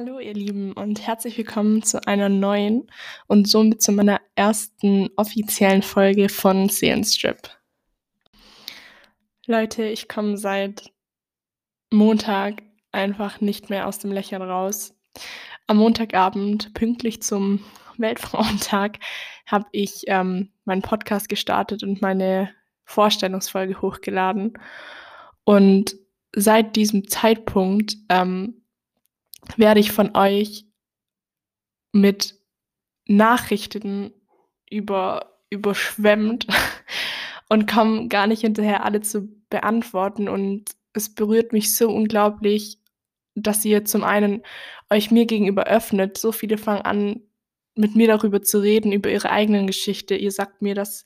Hallo ihr Lieben und herzlich willkommen zu einer neuen und somit zu meiner ersten offiziellen Folge von Seelenstrip. Leute, ich komme seit Montag einfach nicht mehr aus dem Lächeln raus. Am Montagabend, pünktlich zum Weltfrauentag, habe ich ähm, meinen Podcast gestartet und meine Vorstellungsfolge hochgeladen. Und seit diesem Zeitpunkt ähm, werde ich von euch mit Nachrichten über, überschwemmt und komme gar nicht hinterher, alle zu beantworten. Und es berührt mich so unglaublich, dass ihr zum einen euch mir gegenüber öffnet. So viele fangen an, mit mir darüber zu reden, über ihre eigenen Geschichte. Ihr sagt mir, dass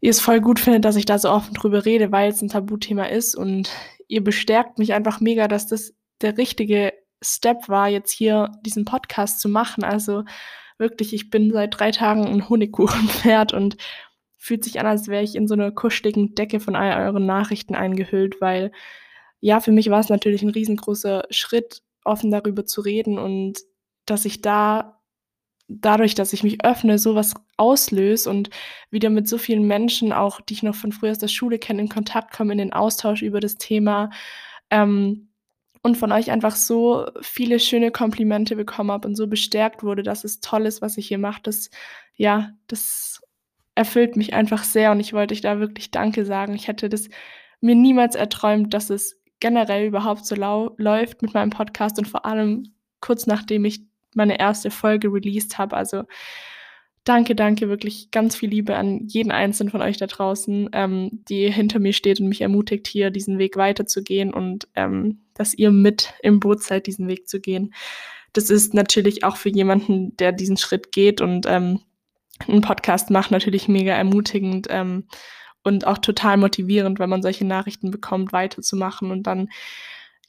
ihr es voll gut findet, dass ich da so offen drüber rede, weil es ein Tabuthema ist. Und ihr bestärkt mich einfach mega, dass das der richtige Step war, jetzt hier diesen Podcast zu machen. Also wirklich, ich bin seit drei Tagen ein Honigkuchenpferd und fühlt sich an, als wäre ich in so einer kuscheligen Decke von all euren Nachrichten eingehüllt, weil ja, für mich war es natürlich ein riesengroßer Schritt, offen darüber zu reden und dass ich da dadurch, dass ich mich öffne, sowas auslöse und wieder mit so vielen Menschen, auch die ich noch von früher aus der Schule kenne, in Kontakt komme, in den Austausch über das Thema. Ähm, und von euch einfach so viele schöne Komplimente bekommen habe und so bestärkt wurde, dass es toll ist, was ich hier mache. Das, ja, das erfüllt mich einfach sehr und ich wollte euch da wirklich Danke sagen. Ich hätte das mir niemals erträumt, dass es generell überhaupt so läuft mit meinem Podcast und vor allem kurz nachdem ich meine erste Folge released habe. Also danke, danke, wirklich ganz viel Liebe an jeden einzelnen von euch da draußen, ähm, die hinter mir steht und mich ermutigt, hier diesen Weg weiterzugehen und ähm, dass ihr mit im Boot seid, diesen Weg zu gehen. Das ist natürlich auch für jemanden, der diesen Schritt geht und ähm, einen Podcast macht, natürlich mega ermutigend ähm, und auch total motivierend, wenn man solche Nachrichten bekommt, weiterzumachen und dann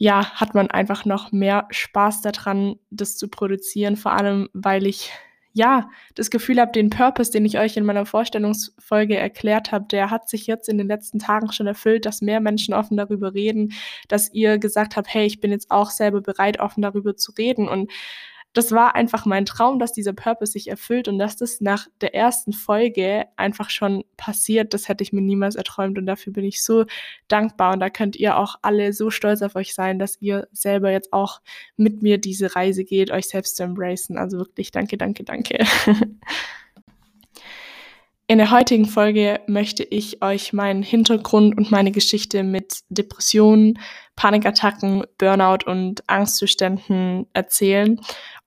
ja, hat man einfach noch mehr Spaß daran, das zu produzieren, vor allem weil ich ja, das Gefühl habe, den Purpose, den ich euch in meiner Vorstellungsfolge erklärt habe, der hat sich jetzt in den letzten Tagen schon erfüllt, dass mehr Menschen offen darüber reden, dass ihr gesagt habt, hey, ich bin jetzt auch selber bereit, offen darüber zu reden. Und das war einfach mein Traum, dass dieser Purpose sich erfüllt und dass das nach der ersten Folge einfach schon passiert. Das hätte ich mir niemals erträumt und dafür bin ich so dankbar und da könnt ihr auch alle so stolz auf euch sein, dass ihr selber jetzt auch mit mir diese Reise geht, euch selbst zu embracen. Also wirklich danke, danke, danke. In der heutigen Folge möchte ich euch meinen Hintergrund und meine Geschichte mit Depressionen, Panikattacken, Burnout und Angstzuständen erzählen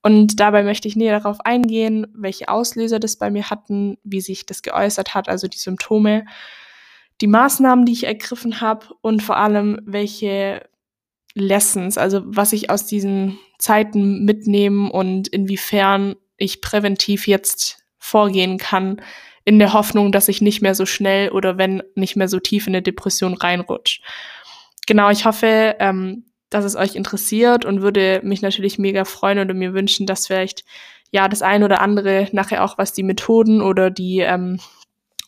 und dabei möchte ich näher darauf eingehen, welche Auslöser das bei mir hatten, wie sich das geäußert hat, also die Symptome, die Maßnahmen, die ich ergriffen habe und vor allem welche Lessons, also was ich aus diesen Zeiten mitnehmen und inwiefern ich präventiv jetzt vorgehen kann, in der Hoffnung, dass ich nicht mehr so schnell oder wenn nicht mehr so tief in eine Depression reinrutsche. Genau, ich hoffe, ähm, dass es euch interessiert und würde mich natürlich mega freuen oder mir wünschen, dass vielleicht ja das ein oder andere nachher auch was die Methoden oder die ähm,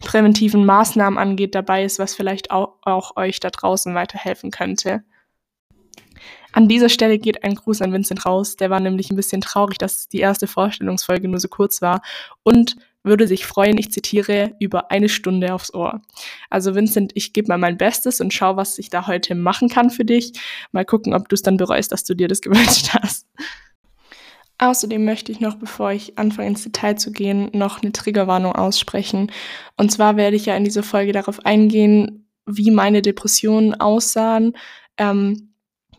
präventiven Maßnahmen angeht dabei ist, was vielleicht auch, auch euch da draußen weiterhelfen könnte. An dieser Stelle geht ein Gruß an Vincent raus. Der war nämlich ein bisschen traurig, dass die erste Vorstellungsfolge nur so kurz war und würde sich freuen, ich zitiere, über eine Stunde aufs Ohr. Also Vincent, ich gebe mal mein Bestes und schau, was ich da heute machen kann für dich. Mal gucken, ob du es dann bereust, dass du dir das gewünscht hast. Außerdem möchte ich noch, bevor ich anfange ins Detail zu gehen, noch eine Triggerwarnung aussprechen. Und zwar werde ich ja in dieser Folge darauf eingehen, wie meine Depressionen aussahen, ähm,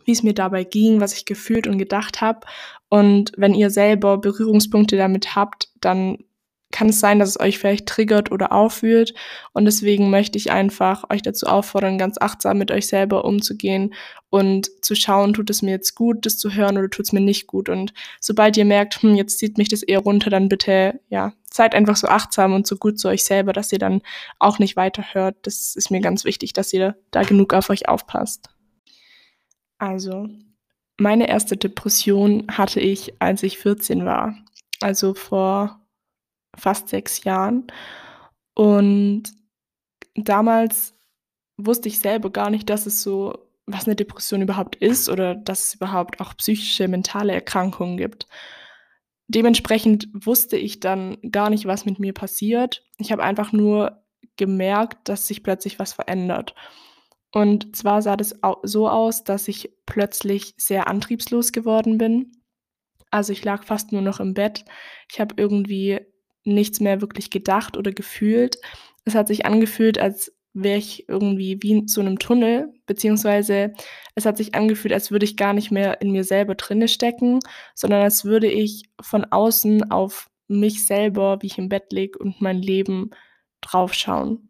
wie es mir dabei ging, was ich gefühlt und gedacht habe. Und wenn ihr selber Berührungspunkte damit habt, dann kann es sein, dass es euch vielleicht triggert oder aufwühlt. Und deswegen möchte ich einfach euch dazu auffordern, ganz achtsam mit euch selber umzugehen und zu schauen, tut es mir jetzt gut, das zu hören oder tut es mir nicht gut. Und sobald ihr merkt, hm, jetzt zieht mich das eher runter, dann bitte, ja, seid einfach so achtsam und so gut zu euch selber, dass ihr dann auch nicht weiterhört. Das ist mir ganz wichtig, dass ihr da genug auf euch aufpasst. Also, meine erste Depression hatte ich, als ich 14 war. Also vor fast sechs Jahren. Und damals wusste ich selber gar nicht, dass es so was eine Depression überhaupt ist oder dass es überhaupt auch psychische, mentale Erkrankungen gibt. Dementsprechend wusste ich dann gar nicht, was mit mir passiert. Ich habe einfach nur gemerkt, dass sich plötzlich was verändert. Und zwar sah das so aus, dass ich plötzlich sehr antriebslos geworden bin. Also ich lag fast nur noch im Bett. Ich habe irgendwie nichts mehr wirklich gedacht oder gefühlt. Es hat sich angefühlt, als wäre ich irgendwie wie in so einem Tunnel, beziehungsweise es hat sich angefühlt, als würde ich gar nicht mehr in mir selber drinne stecken, sondern als würde ich von außen auf mich selber, wie ich im Bett lieg und mein Leben draufschauen.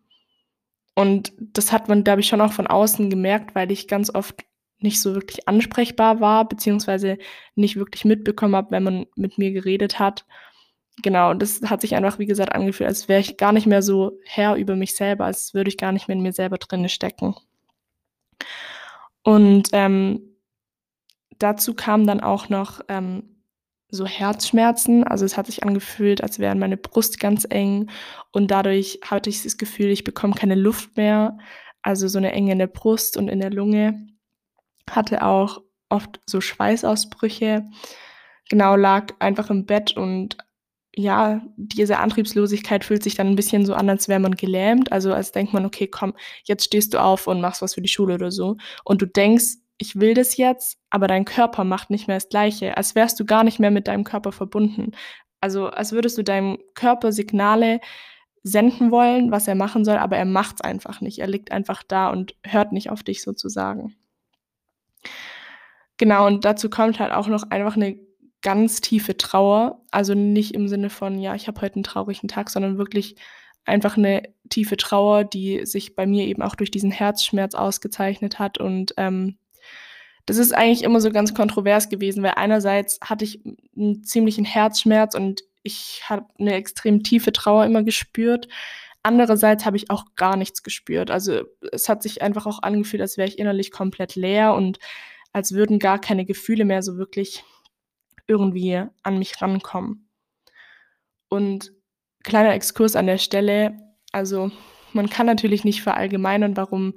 Und das hat man, glaube ich, schon auch von außen gemerkt, weil ich ganz oft nicht so wirklich ansprechbar war, beziehungsweise nicht wirklich mitbekommen habe, wenn man mit mir geredet hat genau, das hat sich einfach, wie gesagt, angefühlt, als wäre ich gar nicht mehr so Herr über mich selber, als würde ich gar nicht mehr in mir selber drinne stecken. Und ähm, dazu kamen dann auch noch ähm, so Herzschmerzen. Also es hat sich angefühlt, als wäre meine Brust ganz eng und dadurch hatte ich das Gefühl, ich bekomme keine Luft mehr. Also so eine Enge in der Brust und in der Lunge. Hatte auch oft so Schweißausbrüche. Genau, lag einfach im Bett und ja, diese Antriebslosigkeit fühlt sich dann ein bisschen so an, als wäre man gelähmt. Also als denkt man, okay, komm, jetzt stehst du auf und machst was für die Schule oder so. Und du denkst, ich will das jetzt, aber dein Körper macht nicht mehr das Gleiche. Als wärst du gar nicht mehr mit deinem Körper verbunden. Also als würdest du deinem Körper Signale senden wollen, was er machen soll, aber er macht es einfach nicht. Er liegt einfach da und hört nicht auf dich sozusagen. Genau, und dazu kommt halt auch noch einfach eine ganz tiefe Trauer. Also nicht im Sinne von, ja, ich habe heute einen traurigen Tag, sondern wirklich einfach eine tiefe Trauer, die sich bei mir eben auch durch diesen Herzschmerz ausgezeichnet hat. Und ähm, das ist eigentlich immer so ganz kontrovers gewesen, weil einerseits hatte ich einen ziemlichen Herzschmerz und ich habe eine extrem tiefe Trauer immer gespürt. Andererseits habe ich auch gar nichts gespürt. Also es hat sich einfach auch angefühlt, als wäre ich innerlich komplett leer und als würden gar keine Gefühle mehr so wirklich irgendwie an mich rankommen. Und kleiner Exkurs an der Stelle, also man kann natürlich nicht verallgemeinern, warum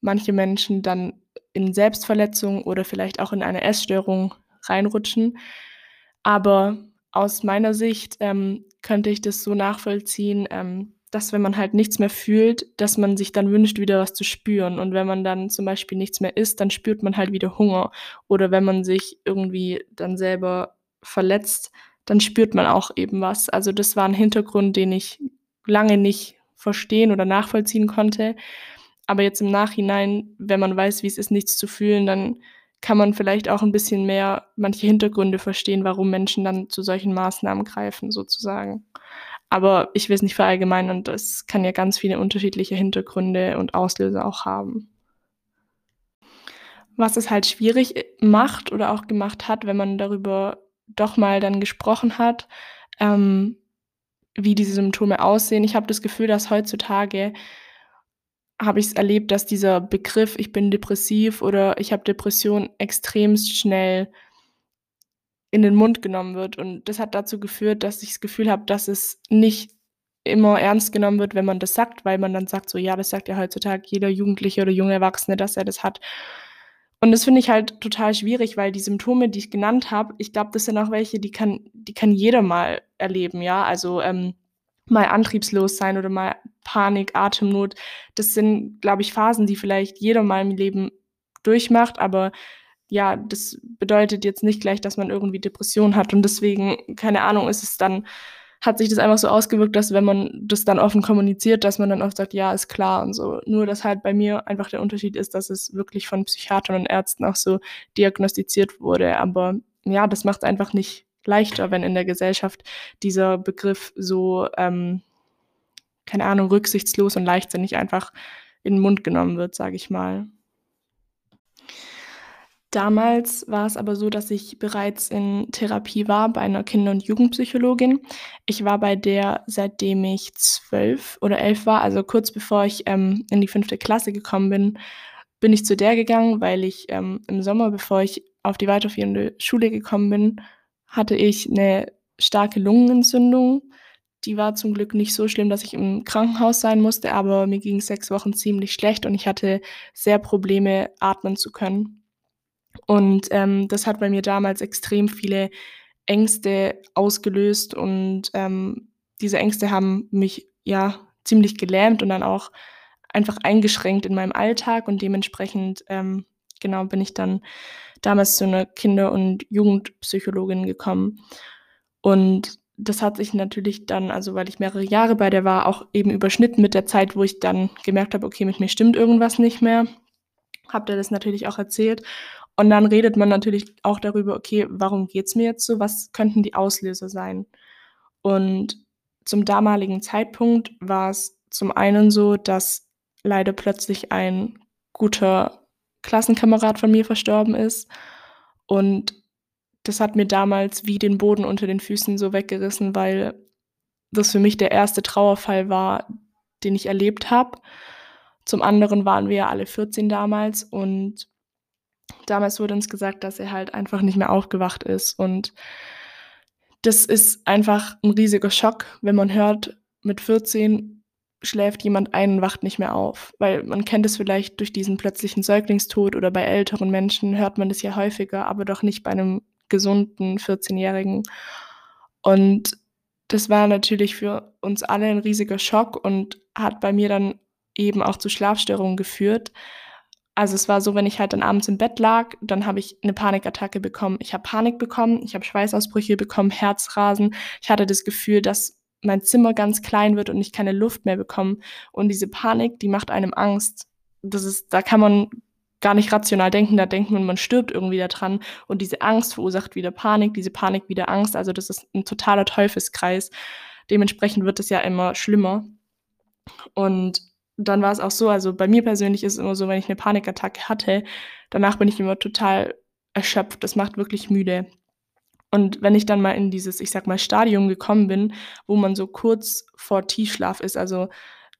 manche Menschen dann in Selbstverletzung oder vielleicht auch in eine Essstörung reinrutschen. Aber aus meiner Sicht ähm, könnte ich das so nachvollziehen, ähm, dass wenn man halt nichts mehr fühlt, dass man sich dann wünscht, wieder was zu spüren. Und wenn man dann zum Beispiel nichts mehr isst, dann spürt man halt wieder Hunger. Oder wenn man sich irgendwie dann selber verletzt, dann spürt man auch eben was. Also das war ein Hintergrund, den ich lange nicht verstehen oder nachvollziehen konnte. Aber jetzt im Nachhinein, wenn man weiß, wie es ist, nichts zu fühlen, dann kann man vielleicht auch ein bisschen mehr manche Hintergründe verstehen, warum Menschen dann zu solchen Maßnahmen greifen, sozusagen. Aber ich will es nicht verallgemeinern und das kann ja ganz viele unterschiedliche Hintergründe und Auslöser auch haben. Was es halt schwierig macht oder auch gemacht hat, wenn man darüber doch mal dann gesprochen hat, ähm, wie diese Symptome aussehen. Ich habe das Gefühl, dass heutzutage habe ich es erlebt, dass dieser Begriff, ich bin depressiv oder ich habe Depression, extremst schnell in den Mund genommen wird. Und das hat dazu geführt, dass ich das Gefühl habe, dass es nicht immer ernst genommen wird, wenn man das sagt, weil man dann sagt, so ja, das sagt ja heutzutage jeder Jugendliche oder junge Erwachsene, dass er das hat. Und das finde ich halt total schwierig, weil die Symptome, die ich genannt habe, ich glaube, das sind auch welche, die kann, die kann jeder mal erleben, ja. Also ähm, mal antriebslos sein oder mal Panik, Atemnot. Das sind, glaube ich, Phasen, die vielleicht jeder mal im Leben durchmacht, aber ja, das bedeutet jetzt nicht gleich, dass man irgendwie Depression hat und deswegen, keine Ahnung, ist es dann, hat sich das einfach so ausgewirkt, dass wenn man das dann offen kommuniziert, dass man dann oft sagt, ja, ist klar und so. Nur, dass halt bei mir einfach der Unterschied ist, dass es wirklich von Psychiatern und Ärzten auch so diagnostiziert wurde. Aber ja, das macht es einfach nicht leichter, wenn in der Gesellschaft dieser Begriff so, ähm, keine Ahnung, rücksichtslos und leichtsinnig einfach in den Mund genommen wird, sage ich mal. Damals war es aber so, dass ich bereits in Therapie war bei einer Kinder- und Jugendpsychologin. Ich war bei der, seitdem ich zwölf oder elf war, also kurz bevor ich ähm, in die fünfte Klasse gekommen bin, bin ich zu der gegangen, weil ich ähm, im Sommer, bevor ich auf die weiterführende Schule gekommen bin, hatte ich eine starke Lungenentzündung, die war zum Glück nicht so schlimm, dass ich im Krankenhaus sein musste, aber mir ging sechs Wochen ziemlich schlecht und ich hatte sehr Probleme, atmen zu können. Und ähm, das hat bei mir damals extrem viele Ängste ausgelöst und ähm, diese Ängste haben mich ja ziemlich gelähmt und dann auch einfach eingeschränkt in meinem Alltag und dementsprechend ähm, genau bin ich dann damals zu einer Kinder- und Jugendpsychologin gekommen. Und das hat sich natürlich dann, also weil ich mehrere Jahre bei der war, auch eben überschnitten mit der Zeit, wo ich dann gemerkt habe, okay, mit mir stimmt irgendwas nicht mehr. Habt ihr das natürlich auch erzählt. Und dann redet man natürlich auch darüber, okay, warum geht's mir jetzt so? Was könnten die Auslöser sein? Und zum damaligen Zeitpunkt war es zum einen so, dass leider plötzlich ein guter Klassenkamerad von mir verstorben ist. Und das hat mir damals wie den Boden unter den Füßen so weggerissen, weil das für mich der erste Trauerfall war, den ich erlebt habe. Zum anderen waren wir ja alle 14 damals und damals wurde uns gesagt, dass er halt einfach nicht mehr aufgewacht ist. Und das ist einfach ein riesiger Schock, wenn man hört, mit 14 schläft jemand ein und wacht nicht mehr auf. Weil man kennt es vielleicht durch diesen plötzlichen Säuglingstod oder bei älteren Menschen hört man das ja häufiger, aber doch nicht bei einem gesunden 14-Jährigen. Und das war natürlich für uns alle ein riesiger Schock und hat bei mir dann eben auch zu Schlafstörungen geführt. Also es war so, wenn ich halt dann abends im Bett lag, dann habe ich eine Panikattacke bekommen. Ich habe Panik bekommen, ich habe Schweißausbrüche bekommen, Herzrasen. Ich hatte das Gefühl, dass mein Zimmer ganz klein wird und ich keine Luft mehr bekomme. Und diese Panik, die macht einem Angst. Das ist, da kann man gar nicht rational denken, da denkt man, man stirbt irgendwie daran und diese Angst verursacht wieder Panik, diese Panik wieder Angst, also das ist ein totaler Teufelskreis. Dementsprechend wird es ja immer schlimmer. Und dann war es auch so, also bei mir persönlich ist es immer so, wenn ich eine Panikattacke hatte, danach bin ich immer total erschöpft, das macht wirklich müde. Und wenn ich dann mal in dieses, ich sag mal, Stadium gekommen bin, wo man so kurz vor Tiefschlaf ist, also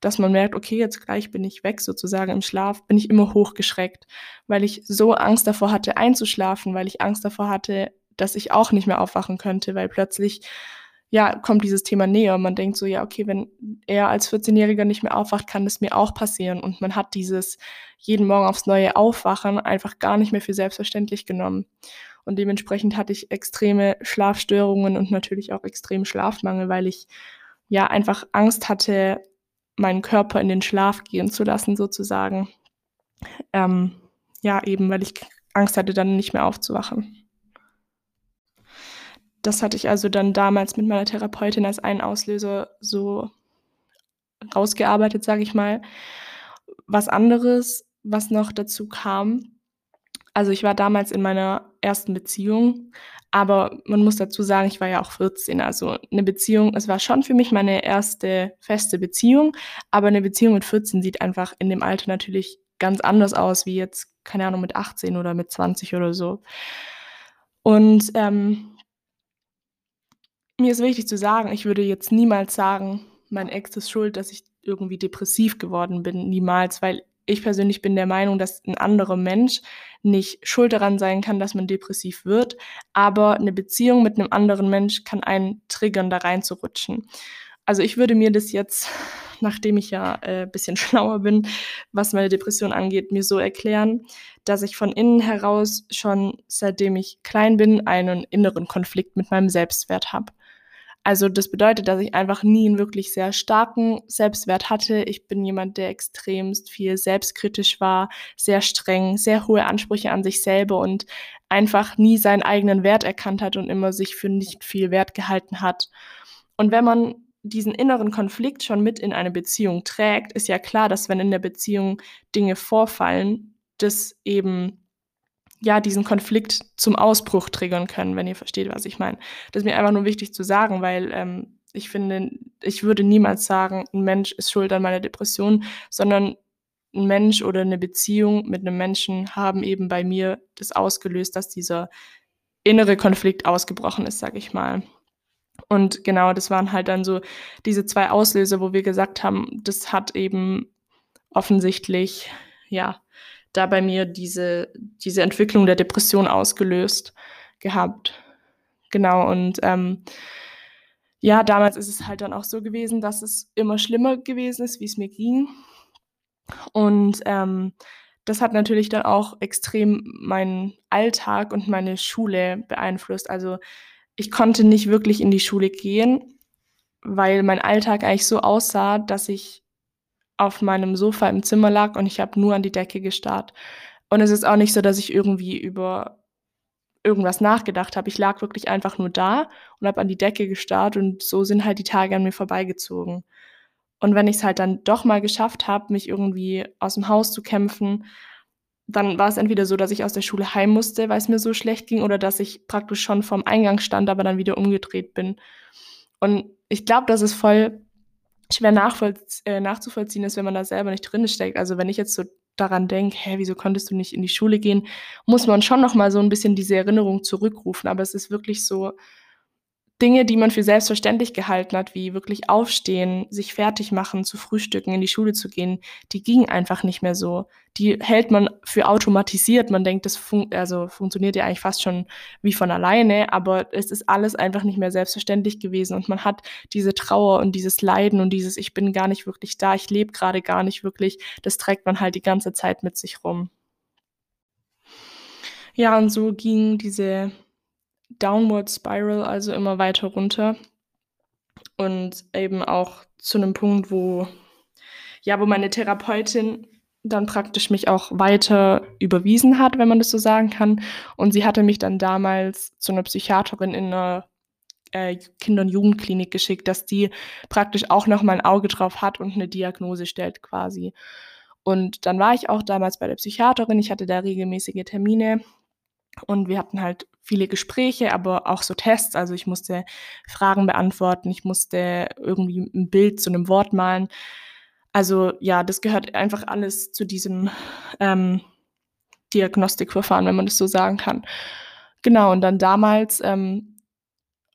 dass man merkt, okay, jetzt gleich bin ich weg sozusagen im Schlaf, bin ich immer hochgeschreckt, weil ich so Angst davor hatte, einzuschlafen, weil ich Angst davor hatte, dass ich auch nicht mehr aufwachen könnte, weil plötzlich ja, kommt dieses Thema näher. Man denkt so, ja, okay, wenn er als 14-Jähriger nicht mehr aufwacht, kann das mir auch passieren. Und man hat dieses jeden Morgen aufs neue Aufwachen einfach gar nicht mehr für selbstverständlich genommen. Und dementsprechend hatte ich extreme Schlafstörungen und natürlich auch extremen Schlafmangel, weil ich ja einfach Angst hatte, meinen Körper in den Schlaf gehen zu lassen, sozusagen. Ähm, ja, eben, weil ich Angst hatte, dann nicht mehr aufzuwachen. Das hatte ich also dann damals mit meiner Therapeutin als einen Auslöser so rausgearbeitet, sage ich mal. Was anderes, was noch dazu kam, also ich war damals in meiner ersten Beziehung aber man muss dazu sagen, ich war ja auch 14. Also eine Beziehung, es war schon für mich meine erste feste Beziehung, aber eine Beziehung mit 14 sieht einfach in dem Alter natürlich ganz anders aus, wie jetzt, keine Ahnung, mit 18 oder mit 20 oder so. Und ähm, mir ist wichtig zu sagen, ich würde jetzt niemals sagen, mein Ex ist schuld, dass ich irgendwie depressiv geworden bin. Niemals, weil ich persönlich bin der Meinung, dass ein anderer Mensch nicht schuld daran sein kann, dass man depressiv wird, aber eine Beziehung mit einem anderen Mensch kann einen triggern, da reinzurutschen. Also ich würde mir das jetzt, nachdem ich ja ein äh, bisschen schlauer bin, was meine Depression angeht, mir so erklären, dass ich von innen heraus schon seitdem ich klein bin einen inneren Konflikt mit meinem Selbstwert habe. Also das bedeutet, dass ich einfach nie einen wirklich sehr starken Selbstwert hatte. Ich bin jemand, der extremst viel selbstkritisch war, sehr streng, sehr hohe Ansprüche an sich selber und einfach nie seinen eigenen Wert erkannt hat und immer sich für nicht viel Wert gehalten hat. Und wenn man diesen inneren Konflikt schon mit in eine Beziehung trägt, ist ja klar, dass wenn in der Beziehung Dinge vorfallen, das eben ja, diesen Konflikt zum Ausbruch triggern können, wenn ihr versteht, was ich meine. Das ist mir einfach nur wichtig zu sagen, weil ähm, ich finde, ich würde niemals sagen, ein Mensch ist schuld an meiner Depression, sondern ein Mensch oder eine Beziehung mit einem Menschen haben eben bei mir das ausgelöst, dass dieser innere Konflikt ausgebrochen ist, sag ich mal. Und genau, das waren halt dann so diese zwei Auslöser, wo wir gesagt haben, das hat eben offensichtlich, ja, da bei mir diese, diese Entwicklung der Depression ausgelöst gehabt. Genau, und ähm, ja, damals ist es halt dann auch so gewesen, dass es immer schlimmer gewesen ist, wie es mir ging. Und, ähm, das hat natürlich dann auch extrem meinen Alltag und meine Schule beeinflusst. Also, ich konnte nicht wirklich in die Schule gehen, weil mein Alltag eigentlich so aussah, dass ich auf meinem Sofa im Zimmer lag und ich habe nur an die Decke gestarrt. Und es ist auch nicht so, dass ich irgendwie über irgendwas nachgedacht habe. Ich lag wirklich einfach nur da und habe an die Decke gestarrt und so sind halt die Tage an mir vorbeigezogen. Und wenn ich es halt dann doch mal geschafft habe, mich irgendwie aus dem Haus zu kämpfen, dann war es entweder so, dass ich aus der Schule heim musste, weil es mir so schlecht ging, oder dass ich praktisch schon vorm Eingang stand, aber dann wieder umgedreht bin. Und ich glaube, dass es voll schwer äh, nachzuvollziehen ist, wenn man da selber nicht drin steckt. Also wenn ich jetzt so daran denke, hä, wieso konntest du nicht in die Schule gehen, muss man schon noch mal so ein bisschen diese Erinnerung zurückrufen. Aber es ist wirklich so, Dinge, die man für selbstverständlich gehalten hat, wie wirklich aufstehen, sich fertig machen, zu frühstücken, in die Schule zu gehen, die gingen einfach nicht mehr so. Die hält man für automatisiert. Man denkt, das fun also funktioniert ja eigentlich fast schon wie von alleine, aber es ist alles einfach nicht mehr selbstverständlich gewesen und man hat diese Trauer und dieses Leiden und dieses ich bin gar nicht wirklich da, ich lebe gerade gar nicht wirklich, das trägt man halt die ganze Zeit mit sich rum. Ja, und so ging diese Downward Spiral, also immer weiter runter. Und eben auch zu einem Punkt, wo ja, wo meine Therapeutin dann praktisch mich auch weiter überwiesen hat, wenn man das so sagen kann. Und sie hatte mich dann damals zu einer Psychiaterin in einer äh, Kinder- und Jugendklinik geschickt, dass die praktisch auch noch mal ein Auge drauf hat und eine Diagnose stellt quasi. Und dann war ich auch damals bei der Psychiaterin. Ich hatte da regelmäßige Termine und wir hatten halt viele Gespräche, aber auch so Tests. Also ich musste Fragen beantworten, ich musste irgendwie ein Bild zu einem Wort malen. Also ja, das gehört einfach alles zu diesem ähm, Diagnostikverfahren, wenn man das so sagen kann. Genau, und dann damals ähm,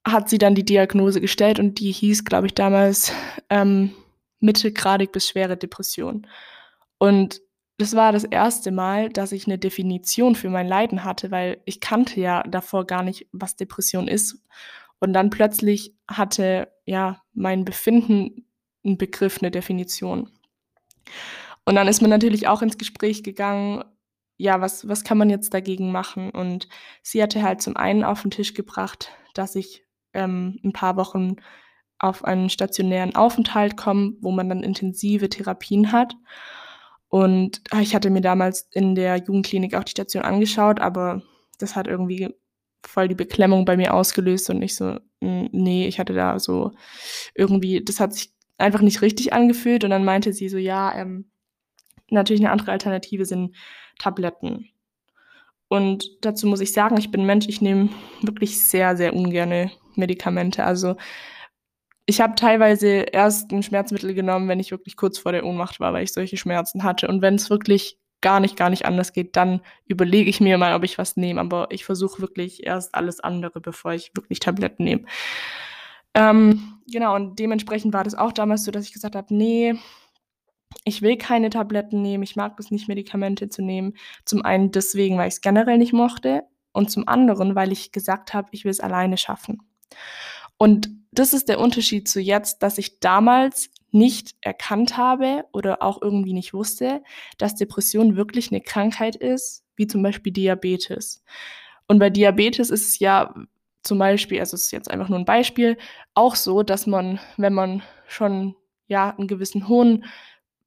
hat sie dann die Diagnose gestellt und die hieß, glaube ich, damals ähm, mittelgradig bis schwere Depression. Und das war das erste Mal, dass ich eine Definition für mein Leiden hatte, weil ich kannte ja davor gar nicht, was Depression ist. Und dann plötzlich hatte ja mein Befinden einen Begriff, eine Definition. Und dann ist man natürlich auch ins Gespräch gegangen, ja, was, was kann man jetzt dagegen machen? Und sie hatte halt zum einen auf den Tisch gebracht, dass ich ähm, ein paar Wochen auf einen stationären Aufenthalt komme, wo man dann intensive Therapien hat. Und ah, ich hatte mir damals in der Jugendklinik auch die Station angeschaut, aber das hat irgendwie voll die Beklemmung bei mir ausgelöst und ich so, nee, ich hatte da so irgendwie, das hat sich einfach nicht richtig angefühlt und dann meinte sie so, ja, ähm, natürlich eine andere Alternative sind Tabletten. Und dazu muss ich sagen, ich bin Mensch, ich nehme wirklich sehr, sehr ungerne Medikamente. Also ich habe teilweise erst ein Schmerzmittel genommen, wenn ich wirklich kurz vor der Ohnmacht war, weil ich solche Schmerzen hatte. Und wenn es wirklich gar nicht, gar nicht anders geht, dann überlege ich mir mal, ob ich was nehme. Aber ich versuche wirklich erst alles andere, bevor ich wirklich Tabletten nehme. Ähm, genau, und dementsprechend war das auch damals so, dass ich gesagt habe, nee, ich will keine Tabletten nehmen, ich mag es nicht, Medikamente zu nehmen. Zum einen deswegen, weil ich es generell nicht mochte und zum anderen, weil ich gesagt habe, ich will es alleine schaffen. Und das ist der Unterschied zu jetzt, dass ich damals nicht erkannt habe oder auch irgendwie nicht wusste, dass Depression wirklich eine Krankheit ist, wie zum Beispiel Diabetes. Und bei Diabetes ist es ja zum Beispiel, also es ist jetzt einfach nur ein Beispiel, auch so, dass man, wenn man schon ja einen gewissen hohen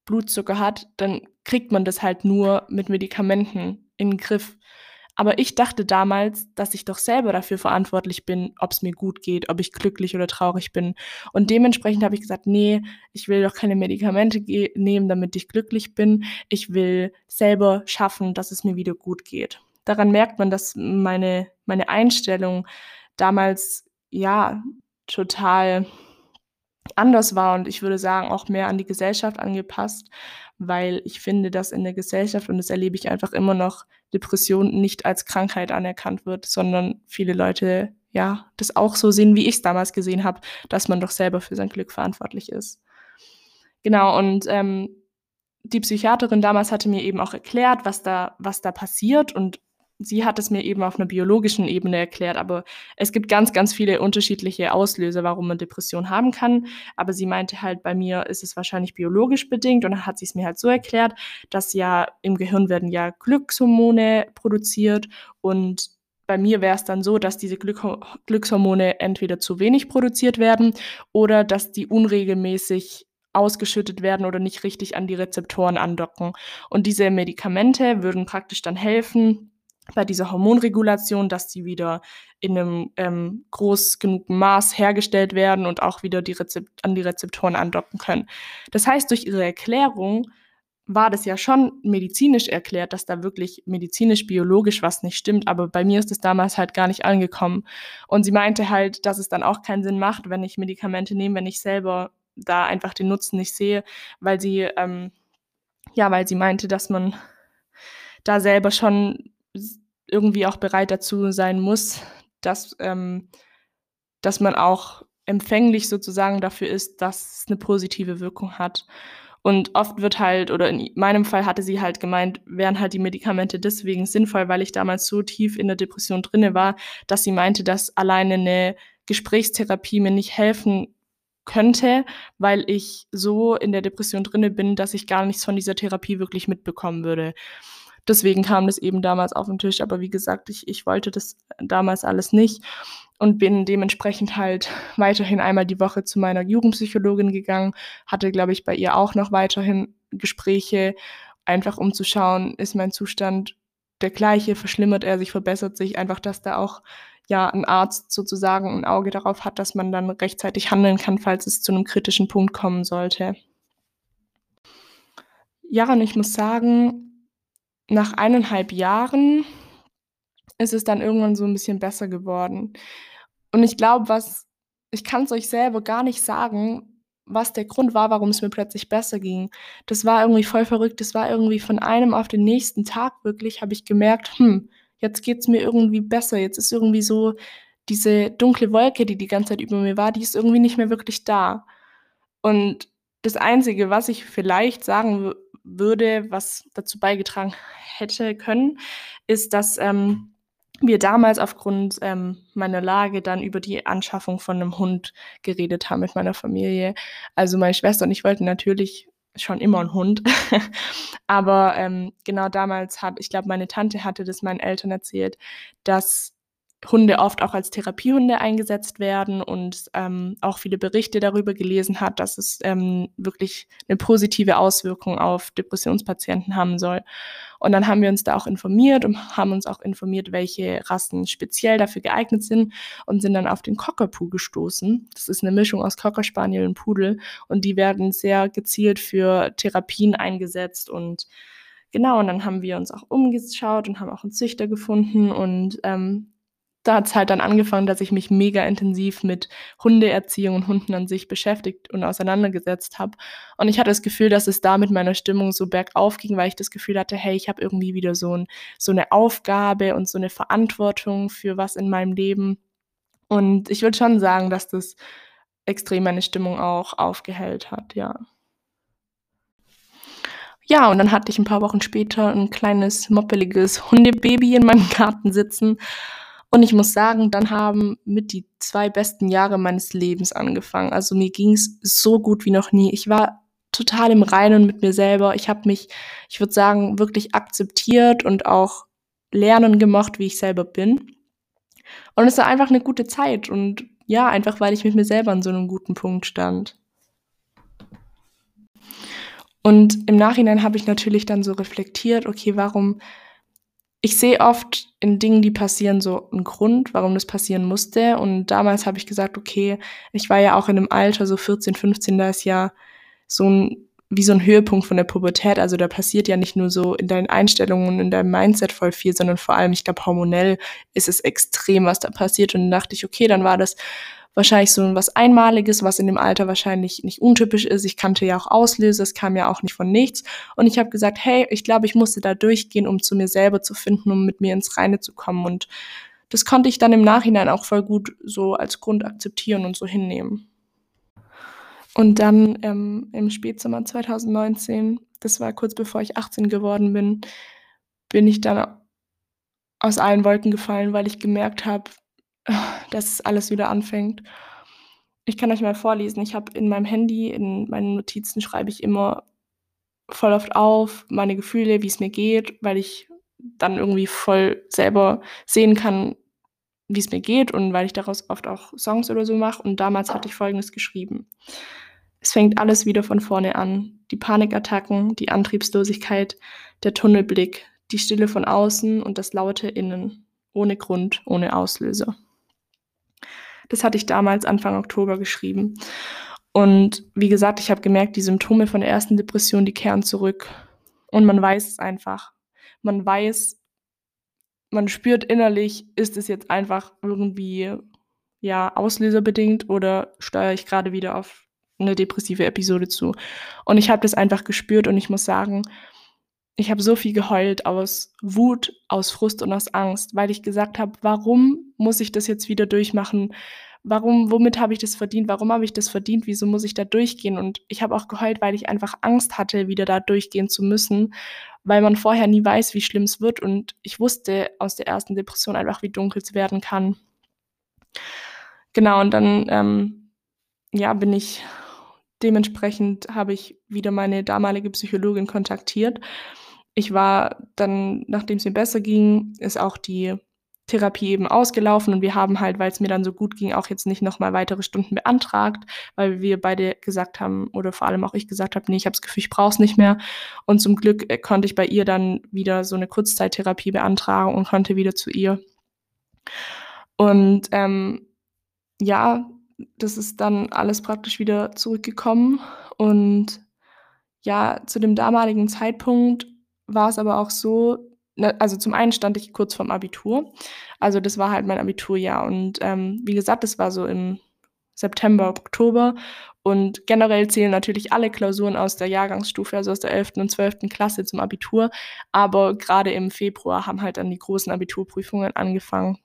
Blutzucker hat, dann kriegt man das halt nur mit Medikamenten in den Griff. Aber ich dachte damals, dass ich doch selber dafür verantwortlich bin, ob es mir gut geht, ob ich glücklich oder traurig bin. Und dementsprechend habe ich gesagt, nee, ich will doch keine Medikamente nehmen, damit ich glücklich bin. Ich will selber schaffen, dass es mir wieder gut geht. Daran merkt man, dass meine, meine Einstellung damals ja total anders war und ich würde sagen auch mehr an die Gesellschaft angepasst, weil ich finde, dass in der Gesellschaft, und das erlebe ich einfach immer noch, Depression nicht als Krankheit anerkannt wird, sondern viele Leute ja das auch so sehen, wie ich es damals gesehen habe, dass man doch selber für sein Glück verantwortlich ist. Genau, und ähm, die Psychiaterin damals hatte mir eben auch erklärt, was da, was da passiert und sie hat es mir eben auf einer biologischen Ebene erklärt, aber es gibt ganz, ganz viele unterschiedliche Auslöser, warum man Depression haben kann. Aber sie meinte halt, bei mir ist es wahrscheinlich biologisch bedingt und dann hat sie es mir halt so erklärt, dass ja im Gehirn werden ja Glückshormone produziert und bei mir wäre es dann so, dass diese Glück Glückshormone entweder zu wenig produziert werden oder dass die unregelmäßig ausgeschüttet werden oder nicht richtig an die Rezeptoren andocken. Und diese Medikamente würden praktisch dann helfen, bei dieser Hormonregulation, dass die wieder in einem ähm, groß genugen Maß hergestellt werden und auch wieder die Rezept an die Rezeptoren andocken können. Das heißt, durch ihre Erklärung war das ja schon medizinisch erklärt, dass da wirklich medizinisch, biologisch was nicht stimmt, aber bei mir ist es damals halt gar nicht angekommen. Und sie meinte halt, dass es dann auch keinen Sinn macht, wenn ich Medikamente nehme, wenn ich selber da einfach den Nutzen nicht sehe, weil sie, ähm, ja, weil sie meinte, dass man da selber schon irgendwie auch bereit dazu sein muss, dass, ähm, dass man auch empfänglich sozusagen dafür ist, dass es eine positive Wirkung hat. Und oft wird halt, oder in meinem Fall hatte sie halt gemeint, wären halt die Medikamente deswegen sinnvoll, weil ich damals so tief in der Depression drinne war, dass sie meinte, dass alleine eine Gesprächstherapie mir nicht helfen könnte, weil ich so in der Depression drinne bin, dass ich gar nichts von dieser Therapie wirklich mitbekommen würde. Deswegen kam das eben damals auf den Tisch. Aber wie gesagt, ich, ich wollte das damals alles nicht und bin dementsprechend halt weiterhin einmal die Woche zu meiner Jugendpsychologin gegangen, hatte, glaube ich, bei ihr auch noch weiterhin Gespräche, einfach um zu schauen, ist mein Zustand der gleiche, verschlimmert er sich, verbessert sich, einfach, dass da auch ja ein Arzt sozusagen ein Auge darauf hat, dass man dann rechtzeitig handeln kann, falls es zu einem kritischen Punkt kommen sollte. Ja, und ich muss sagen, nach eineinhalb Jahren ist es dann irgendwann so ein bisschen besser geworden. Und ich glaube, was ich kann es euch selber gar nicht sagen, was der Grund war, warum es mir plötzlich besser ging. Das war irgendwie voll verrückt. Das war irgendwie von einem auf den nächsten Tag wirklich, habe ich gemerkt, hm, jetzt geht es mir irgendwie besser. Jetzt ist irgendwie so diese dunkle Wolke, die die ganze Zeit über mir war, die ist irgendwie nicht mehr wirklich da. Und das Einzige, was ich vielleicht sagen würde, was dazu beigetragen hätte können, ist, dass ähm, wir damals aufgrund ähm, meiner Lage dann über die Anschaffung von einem Hund geredet haben mit meiner Familie. Also meine Schwester und ich wollten natürlich schon immer einen Hund. Aber ähm, genau damals habe, ich glaube, meine Tante hatte das meinen Eltern erzählt, dass Hunde oft auch als Therapiehunde eingesetzt werden und ähm, auch viele Berichte darüber gelesen hat, dass es ähm, wirklich eine positive Auswirkung auf Depressionspatienten haben soll. Und dann haben wir uns da auch informiert und haben uns auch informiert, welche Rassen speziell dafür geeignet sind und sind dann auf den Cockapoo gestoßen. Das ist eine Mischung aus Cocker Spaniel und Pudel und die werden sehr gezielt für Therapien eingesetzt und Genau, und dann haben wir uns auch umgeschaut und haben auch einen Züchter gefunden und ähm, da hat es halt dann angefangen, dass ich mich mega intensiv mit Hundeerziehung und Hunden an sich beschäftigt und auseinandergesetzt habe. Und ich hatte das Gefühl, dass es da mit meiner Stimmung so bergauf ging, weil ich das Gefühl hatte, hey, ich habe irgendwie wieder so, ein, so eine Aufgabe und so eine Verantwortung für was in meinem Leben. Und ich würde schon sagen, dass das extrem meine Stimmung auch aufgehellt hat, ja. Ja, und dann hatte ich ein paar Wochen später ein kleines, moppeliges Hundebaby in meinem Garten sitzen. Und ich muss sagen, dann haben mit die zwei besten Jahre meines Lebens angefangen. Also mir ging es so gut wie noch nie. Ich war total im Reinen mit mir selber. Ich habe mich, ich würde sagen, wirklich akzeptiert und auch lernen gemacht, wie ich selber bin. Und es war einfach eine gute Zeit und ja, einfach weil ich mit mir selber an so einem guten Punkt stand. Und im Nachhinein habe ich natürlich dann so reflektiert, okay, warum ich sehe oft in Dingen, die passieren, so einen Grund, warum das passieren musste. Und damals habe ich gesagt, okay, ich war ja auch in einem Alter, so 14, 15, da ist ja so ein, wie so ein Höhepunkt von der Pubertät. Also da passiert ja nicht nur so in deinen Einstellungen und in deinem Mindset voll viel, sondern vor allem, ich glaube, hormonell ist es extrem, was da passiert. Und dann dachte ich, okay, dann war das wahrscheinlich so was Einmaliges, was in dem Alter wahrscheinlich nicht untypisch ist. Ich kannte ja auch Auslöser, es kam ja auch nicht von nichts. Und ich habe gesagt, hey, ich glaube, ich musste da durchgehen, um zu mir selber zu finden, um mit mir ins Reine zu kommen. Und das konnte ich dann im Nachhinein auch voll gut so als Grund akzeptieren und so hinnehmen. Und dann ähm, im Spätsommer 2019, das war kurz bevor ich 18 geworden bin, bin ich dann aus allen Wolken gefallen, weil ich gemerkt habe, dass alles wieder anfängt. Ich kann euch mal vorlesen. Ich habe in meinem Handy, in meinen Notizen schreibe ich immer voll oft auf, meine Gefühle, wie es mir geht, weil ich dann irgendwie voll selber sehen kann, wie es mir geht und weil ich daraus oft auch Songs oder so mache. Und damals hatte ich Folgendes geschrieben. Es fängt alles wieder von vorne an. Die Panikattacken, die Antriebslosigkeit, der Tunnelblick, die Stille von außen und das laute Innen. Ohne Grund, ohne Auslöser. Das hatte ich damals Anfang Oktober geschrieben. Und wie gesagt, ich habe gemerkt, die Symptome von der ersten Depression, die kehren zurück. Und man weiß es einfach. Man weiß, man spürt innerlich, ist es jetzt einfach irgendwie ja auslöserbedingt oder steuere ich gerade wieder auf eine depressive Episode zu. Und ich habe das einfach gespürt und ich muss sagen, ich habe so viel geheult aus Wut, aus Frust und aus Angst, weil ich gesagt habe, warum muss ich das jetzt wieder durchmachen? Warum, womit habe ich das verdient? Warum habe ich das verdient? Wieso muss ich da durchgehen? Und ich habe auch geheult, weil ich einfach Angst hatte, wieder da durchgehen zu müssen, weil man vorher nie weiß, wie schlimm es wird. Und ich wusste aus der ersten Depression einfach, wie dunkel es werden kann. Genau, und dann ähm, ja, bin ich dementsprechend habe ich wieder meine damalige Psychologin kontaktiert ich war dann, nachdem es mir besser ging, ist auch die Therapie eben ausgelaufen und wir haben halt, weil es mir dann so gut ging, auch jetzt nicht nochmal weitere Stunden beantragt, weil wir beide gesagt haben oder vor allem auch ich gesagt habe, nee, ich habe das Gefühl, ich brauche es nicht mehr. Und zum Glück äh, konnte ich bei ihr dann wieder so eine Kurzzeittherapie beantragen und konnte wieder zu ihr. Und ähm, ja, das ist dann alles praktisch wieder zurückgekommen und ja, zu dem damaligen Zeitpunkt war es aber auch so, ne, also zum einen stand ich kurz vorm Abitur. Also das war halt mein Abiturjahr. Und ähm, wie gesagt, das war so im September, Oktober. Und generell zählen natürlich alle Klausuren aus der Jahrgangsstufe, also aus der 11. und 12. Klasse zum Abitur. Aber gerade im Februar haben halt dann die großen Abiturprüfungen angefangen.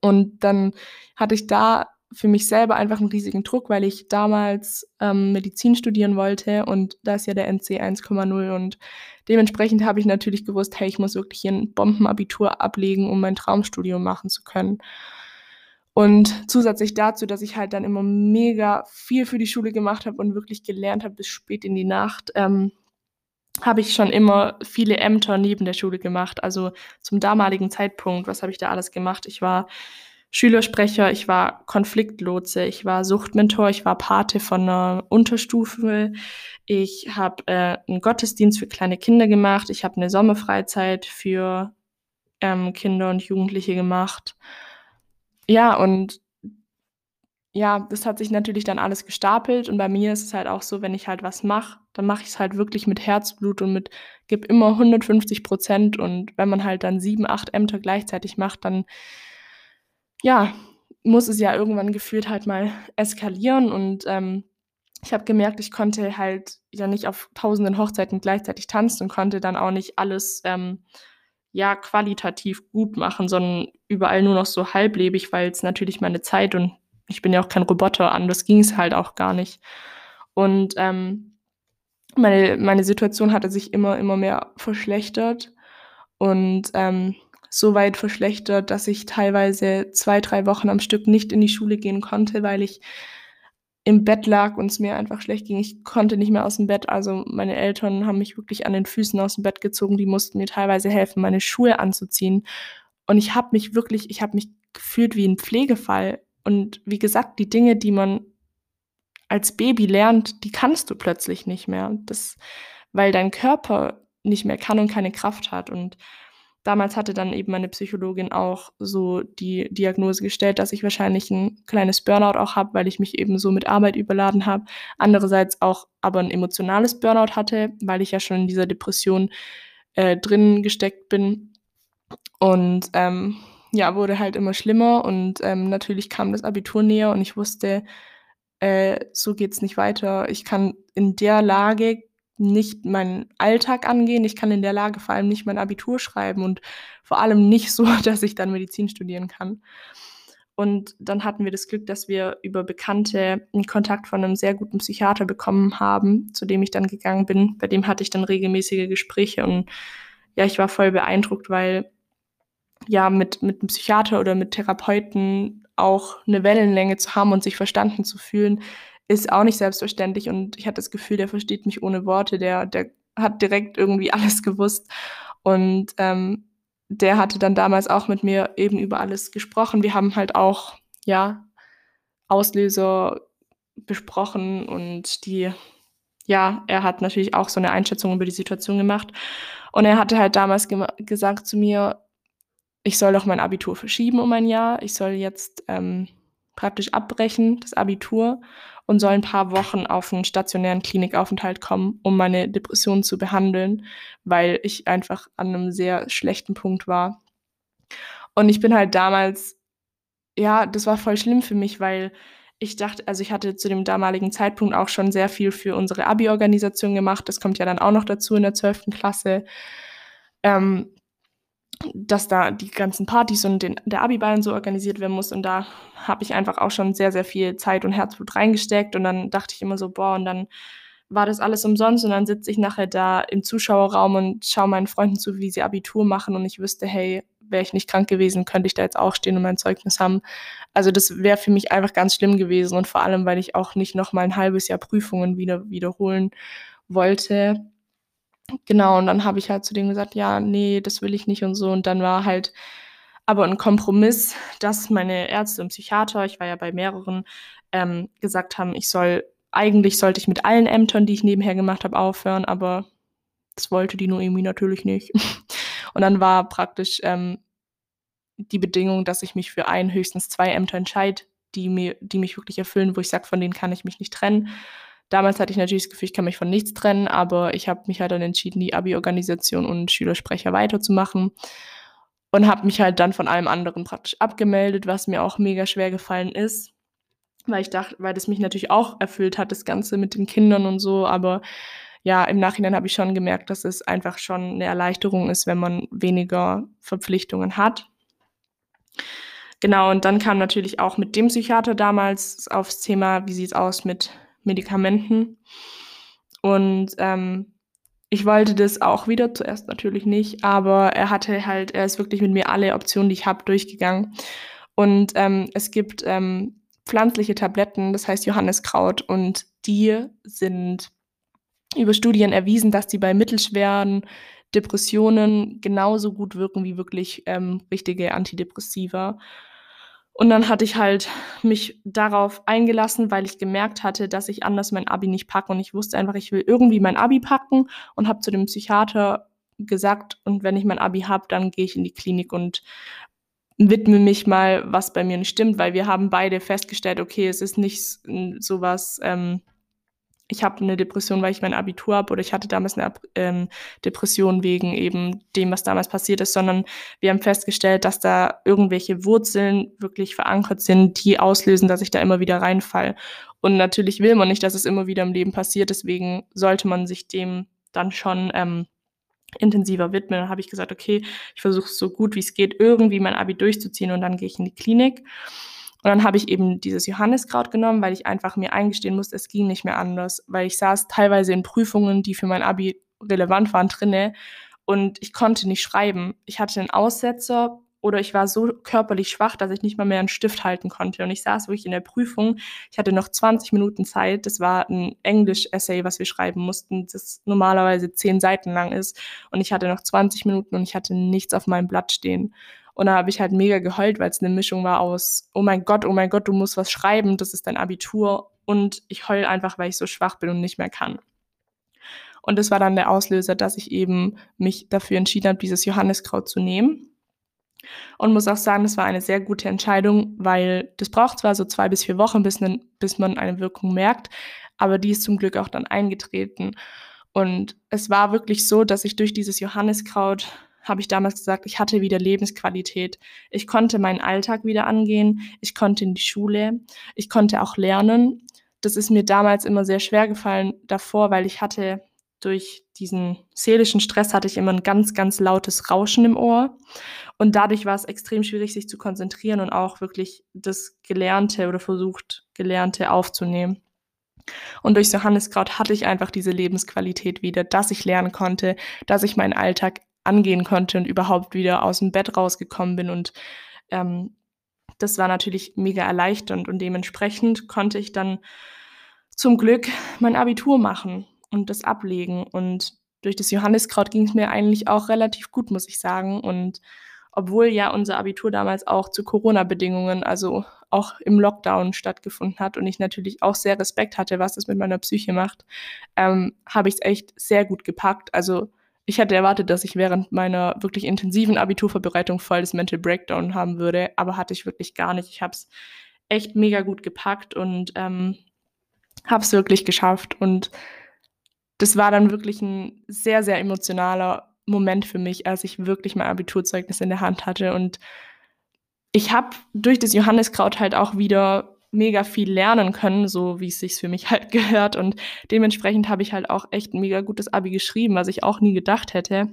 Und dann hatte ich da für mich selber einfach einen riesigen Druck, weil ich damals ähm, Medizin studieren wollte und da ist ja der NC 1,0 und dementsprechend habe ich natürlich gewusst, hey, ich muss wirklich hier ein Bombenabitur ablegen, um mein Traumstudium machen zu können. Und zusätzlich dazu, dass ich halt dann immer mega viel für die Schule gemacht habe und wirklich gelernt habe bis spät in die Nacht, ähm, habe ich schon immer viele Ämter neben der Schule gemacht. Also zum damaligen Zeitpunkt, was habe ich da alles gemacht? Ich war Schülersprecher, ich war Konfliktlotse, ich war Suchtmentor, ich war Pate von einer Unterstufe, ich habe äh, einen Gottesdienst für kleine Kinder gemacht, ich habe eine Sommerfreizeit für ähm, Kinder und Jugendliche gemacht. Ja, und ja, das hat sich natürlich dann alles gestapelt. Und bei mir ist es halt auch so, wenn ich halt was mache, dann mache ich es halt wirklich mit Herzblut und mit, gib immer 150 Prozent. Und wenn man halt dann sieben, acht Ämter gleichzeitig macht, dann ja, muss es ja irgendwann gefühlt halt mal eskalieren und ähm, ich habe gemerkt, ich konnte halt ja nicht auf tausenden Hochzeiten gleichzeitig tanzen und konnte dann auch nicht alles ähm, ja qualitativ gut machen, sondern überall nur noch so halblebig, weil es natürlich meine Zeit und ich bin ja auch kein Roboter, anders ging es halt auch gar nicht. Und ähm, meine, meine Situation hatte sich immer, immer mehr verschlechtert und ähm, so weit verschlechtert, dass ich teilweise zwei, drei Wochen am Stück nicht in die Schule gehen konnte, weil ich im Bett lag und es mir einfach schlecht ging. Ich konnte nicht mehr aus dem Bett. Also meine Eltern haben mich wirklich an den Füßen aus dem Bett gezogen. Die mussten mir teilweise helfen, meine Schuhe anzuziehen. Und ich habe mich wirklich, ich habe mich gefühlt wie ein Pflegefall. Und wie gesagt, die Dinge, die man als Baby lernt, die kannst du plötzlich nicht mehr. Das, weil dein Körper nicht mehr kann und keine Kraft hat. Und damals hatte dann eben meine Psychologin auch so die Diagnose gestellt, dass ich wahrscheinlich ein kleines Burnout auch habe, weil ich mich eben so mit Arbeit überladen habe. Andererseits auch aber ein emotionales Burnout hatte, weil ich ja schon in dieser Depression äh, drin gesteckt bin. Und ähm, ja, wurde halt immer schlimmer und ähm, natürlich kam das Abitur näher und ich wusste, äh, so geht's nicht weiter. Ich kann in der Lage nicht meinen Alltag angehen. Ich kann in der Lage vor allem nicht mein Abitur schreiben und vor allem nicht so, dass ich dann Medizin studieren kann. Und dann hatten wir das Glück, dass wir über Bekannte einen Kontakt von einem sehr guten Psychiater bekommen haben, zu dem ich dann gegangen bin. Bei dem hatte ich dann regelmäßige Gespräche und ja, ich war voll beeindruckt, weil ja, mit mit 'nem Psychiater oder mit Therapeuten auch 'ne Wellenlänge zu haben und sich verstanden zu fühlen, ist auch nicht selbstverständlich und ich hatte das Gefühl, der versteht mich ohne Worte. Der der hat direkt irgendwie alles gewusst und, ähm, der hatte dann damals auch mit mir eben über alles gesprochen. Wir haben halt auch, ja, Auslöser besprochen und die ja, er hat natürlich auch so 'ne Einschätzung über die Situation gemacht und er hatte halt damals gema gesagt zu mir, ich soll doch mein Abitur verschieben um ein Jahr. Ich soll jetzt, ähm, praktisch abbrechen, das Abitur, und soll 'n paar Wochen auf 'n stationären Klinikaufenthalt kommen, um meine Depression zu behandeln, weil ich einfach an 'nem sehr schlechten Punkt war. Und ich bin halt damals ja, das war voll schlimm für mich, weil ich dachte also, ich hatte zu dem damaligen Zeitpunkt auch schon sehr viel für unsere Abi-Organisation gemacht. Das kommt ja dann auch noch dazu in der 12. Klasse. Ähm, dass da die ganzen Partys und den der Abiball und so organisiert werden muss. Und da habe ich einfach auch schon sehr, sehr viel Zeit und Herzblut reingesteckt. Und dann dachte ich immer so: „Boah“ und dann war das alles umsonst. Und dann sitze ich nachher da im Zuschauerraum und schaue meinen Freunden zu, wie sie Abitur machen. Und ich wüsste: „Hey, wäre ich nicht krank gewesen, könnte ich da jetzt auch stehen und mein Zeugnis haben.“ Also, das wäre für mich einfach ganz schlimm gewesen. Und vor allem, weil ich auch nicht noch mal 'n halbes Jahr Prüfungen wieder wiederholen wollte. Genau, und dann habe ich halt zu dem gesagt: „Ja, ne, das will ich nicht“ und so. Und dann war halt aber 'n Kompromiss, dass meine Ärzte und Psychiater ich war ja bei mehreren, ähm, gesagt haben, ich soll eigentlich sollte ich mit allen Ämtern, die ich nebenher gemacht habe, aufhören, aber das wollte die Noemi natürlich nicht. Und dann war praktisch, ähm, die Bedingung, dass ich mich für 1, höchstens 2 Ämter entscheide, die mir die mich wirklich erfüllen, wo ich sage, von denen kann ich mich nicht trennen. Damals hatte ich natürlich das Gefühl, ich kann mich von nichts trennen, aber ich habe mich halt dann entschieden, die Abi-Organisation und Schülersprecher weiterzumachen und habe mich halt dann von allem anderen praktisch abgemeldet, was mir auch mega schwer gefallen ist, weil ich dachte weil das mich natürlich auch erfüllt hat, das Ganze mit den Kindern und so. Aber ja, im Nachhinein habe ich schon gemerkt, dass es einfach schon 'ne Erleichterung ist, wenn man weniger Verpflichtungen hat. Genau, und dann kam natürlich auch mit dem Psychiater damals aufs Thema: „Wie sieht's aus mit Medikamenten?“ Und, ähm, ich wollte das auch wieder zuerst natürlich nicht, aber er hatte halt er ist wirklich mit mir alle Optionen, die ich habe, durchgegangen. Und, ähm, es gibt, ähm, pflanzliche Tabletten, das heißt Johanniskraut und die sind über Studien erwiesen, dass die bei mittelschweren Depressionen genauso gut wirken wie wirklich, ähm, richtige Antidepressiva. Und dann hatte ich halt mich darauf eingelassen, weil ich gemerkt hatte, dass ich anders mein Abi nicht packe. Und ich wusste einfach, ich will irgendwie mein Abi packen und habe zu dem Psychiater gesagt: „Und wenn ich mein Abi habe, dann gehe ich in die Klinik und widme mich mal, was bei mir nicht stimmt“, weil wir haben beide festgestellt: „Okay, es ist nicht s n so was, ähm ich habe 'ne Depression, weil ich mein Abitur habe oder ich hatte damals 'ne Ab ähm, Depression wegen eben dem, was damals passiert ist“, sondern wir haben festgestellt, dass da irgendwelche Wurzeln wirklich verankert sind, die auslösen, dass ich da immer wieder reinfalle. Und natürlich will man nicht, dass es immer wieder im Leben passiert, deswegen sollte man sich dem dann schon, ähm, intensiver widmen. Dann habe ich gesagt: „Okay, ich versuche es so gut wie's geht, irgendwie mein Abi durchzuziehen und dann gehe ich in die Klinik.“ Und dann habe ich eben dieses Johanniskraut genommen, weil ich einfach mir eingestehen musste, es ging nicht mehr anders, weil ich saß teilweise in Prüfungen, die für mein Abi relevant waren, drinne und ich konnte nicht schreiben. Ich hatte 'n Aussetzer oder ich war so körperlich schwach, dass ich nicht mal mehr 'n Stift halten konnte. Und ich saß wirklich in der Prüfung. Ich hatte noch 20 Minuten Zeit. Das war 'n Englisch-Essay, was wir schreiben mussten, das normalerweise 10 Seiten lang ist. Und ich hatte noch 20 Minuten und ich hatte nichts auf meinem Blatt stehen. Und da habe ich halt mega geheult, weil's 'ne Mischung war aus: „Oh mein Gott, oh mein Gott, du musst was schreiben, das ist dein Abitur.“ Und ich heule einfach, weil ich so schwach bin und nicht mehr kann. Und das war dann der Auslöser, dass ich eben mich dafür entschieden habe, dieses Johanniskraut zu nehmen. Und muss auch sagen, das war eine sehr gute Entscheidung, weil das braucht zwar so 2 bis 4 Wochen, bis 'nen bis man eine Wirkung merkt, aber die ist zum Glück auch dann eingetreten. Und es war wirklich so, dass ich durch dieses Johanniskraut habe ich damals gesagt, ich hatte wieder Lebensqualität. Ich konnte meinen Alltag wieder angehen, ich konnte in die Schule, ich konnte auch lernen. Das ist mir damals immer sehr schwergefallen davor, weil ich hatte durch diesen seelischen Stress hatte ich immer 'n ganz, ganz lautes Rauschen im Ohr. Und dadurch war's extrem schwierig, sich zu konzentrieren und auch wirklich das Gelernte oder versucht Gelernte aufzunehmen. Und durchs Johanniskraut hatte ich einfach diese Lebensqualität wieder, dass ich lernen konnte, dass ich meinen Alltag angehen konnte und überhaupt wieder aus dem Bett rausgekommen bin. Und ähm, das war natürlich mega erleichternd und dementsprechend konnte ich dann zum Glück mein Abitur machen und das ablegen. Und durch das Johanniskraut ging es mir eigentlich auch relativ gut, muss ich sagen. Und obwohl ja unser Abitur damals auch zu Corona-Bedingungen, also auch im Lockdown stattgefunden hat und ich natürlich auch sehr Respekt hatte, was das mit meiner Psyche macht, ähm, habe ich es echt sehr gut gepackt. Also ich hatte erwartet, dass ich während meiner wirklich intensiven Abiturvorbereitung voll das Mental Breakdown haben würde, aber hatte ich wirklich gar nicht. Ich habe es echt mega gut gepackt und ähm, habe es wirklich geschafft. Und das war dann wirklich ein sehr, sehr emotionaler Moment für mich, als ich wirklich mein Abiturzeugnis in der Hand hatte. Und ich habe durch das Johanniskraut halt auch wieder mega viel lernen können, so wie es sich für mich halt gehört. Und dementsprechend habe ich halt auch echt ein mega gutes Abi geschrieben, was ich auch nie gedacht hätte.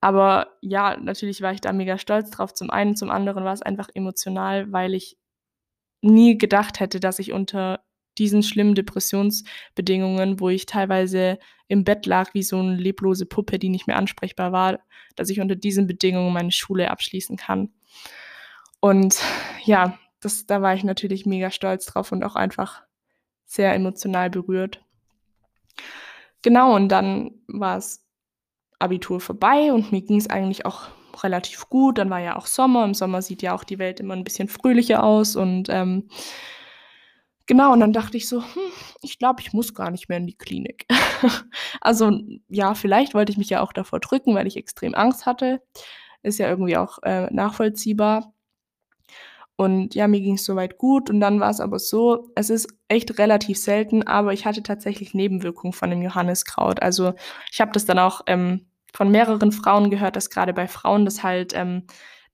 Aber ja, natürlich war ich da mega stolz drauf. Zum einen, zum anderen war es einfach emotional, weil ich nie gedacht hätte, dass ich unter diesen schlimmen Depressionsbedingungen, wo ich teilweise im Bett lag wie so eine leblose Puppe, die nicht mehr ansprechbar war, dass ich unter diesen Bedingungen meine Schule abschließen kann. Und ja, das, da war ich natürlich mega stolz drauf und auch einfach sehr emotional berührt. Genau, und dann war es Abitur vorbei und mir ging es eigentlich auch relativ gut. Dann war ja auch Sommer. Im Sommer sieht ja auch die Welt immer ein bisschen fröhlicher aus. Und ähm, genau, und dann dachte ich so, hm, ich glaube, ich muss gar nicht mehr in die Klinik. also ja, vielleicht wollte ich mich ja auch davor drücken, weil ich extrem Angst hatte. Ist ja irgendwie auch äh, nachvollziehbar. Und ja, mir ging es soweit gut. Und dann war es aber so, es ist echt relativ selten, aber ich hatte tatsächlich Nebenwirkungen von dem Johanniskraut. Also ich habe das dann auch ähm, von mehreren Frauen gehört, dass gerade bei Frauen das halt ähm,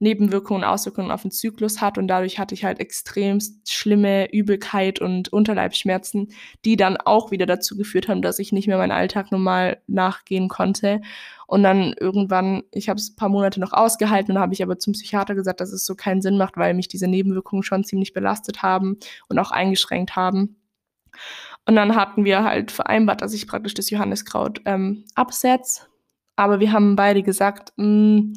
Nebenwirkungen und Auswirkungen auf den Zyklus hat. Und dadurch hatte ich halt extremst schlimme Übelkeit und Unterleibsschmerzen, die dann auch wieder dazu geführt haben, dass ich nicht mehr meinen Alltag normal nachgehen konnte. Und dann irgendwann, ich habe es ein paar Monate noch ausgehalten und habe ich aber zum Psychiater gesagt, dass es so keinen Sinn macht, weil mich diese Nebenwirkungen schon ziemlich belastet haben und auch eingeschränkt haben. Und dann hatten wir halt vereinbart, dass ich praktisch das Johanniskraut ähm, absetze. Aber wir haben beide gesagt, mm,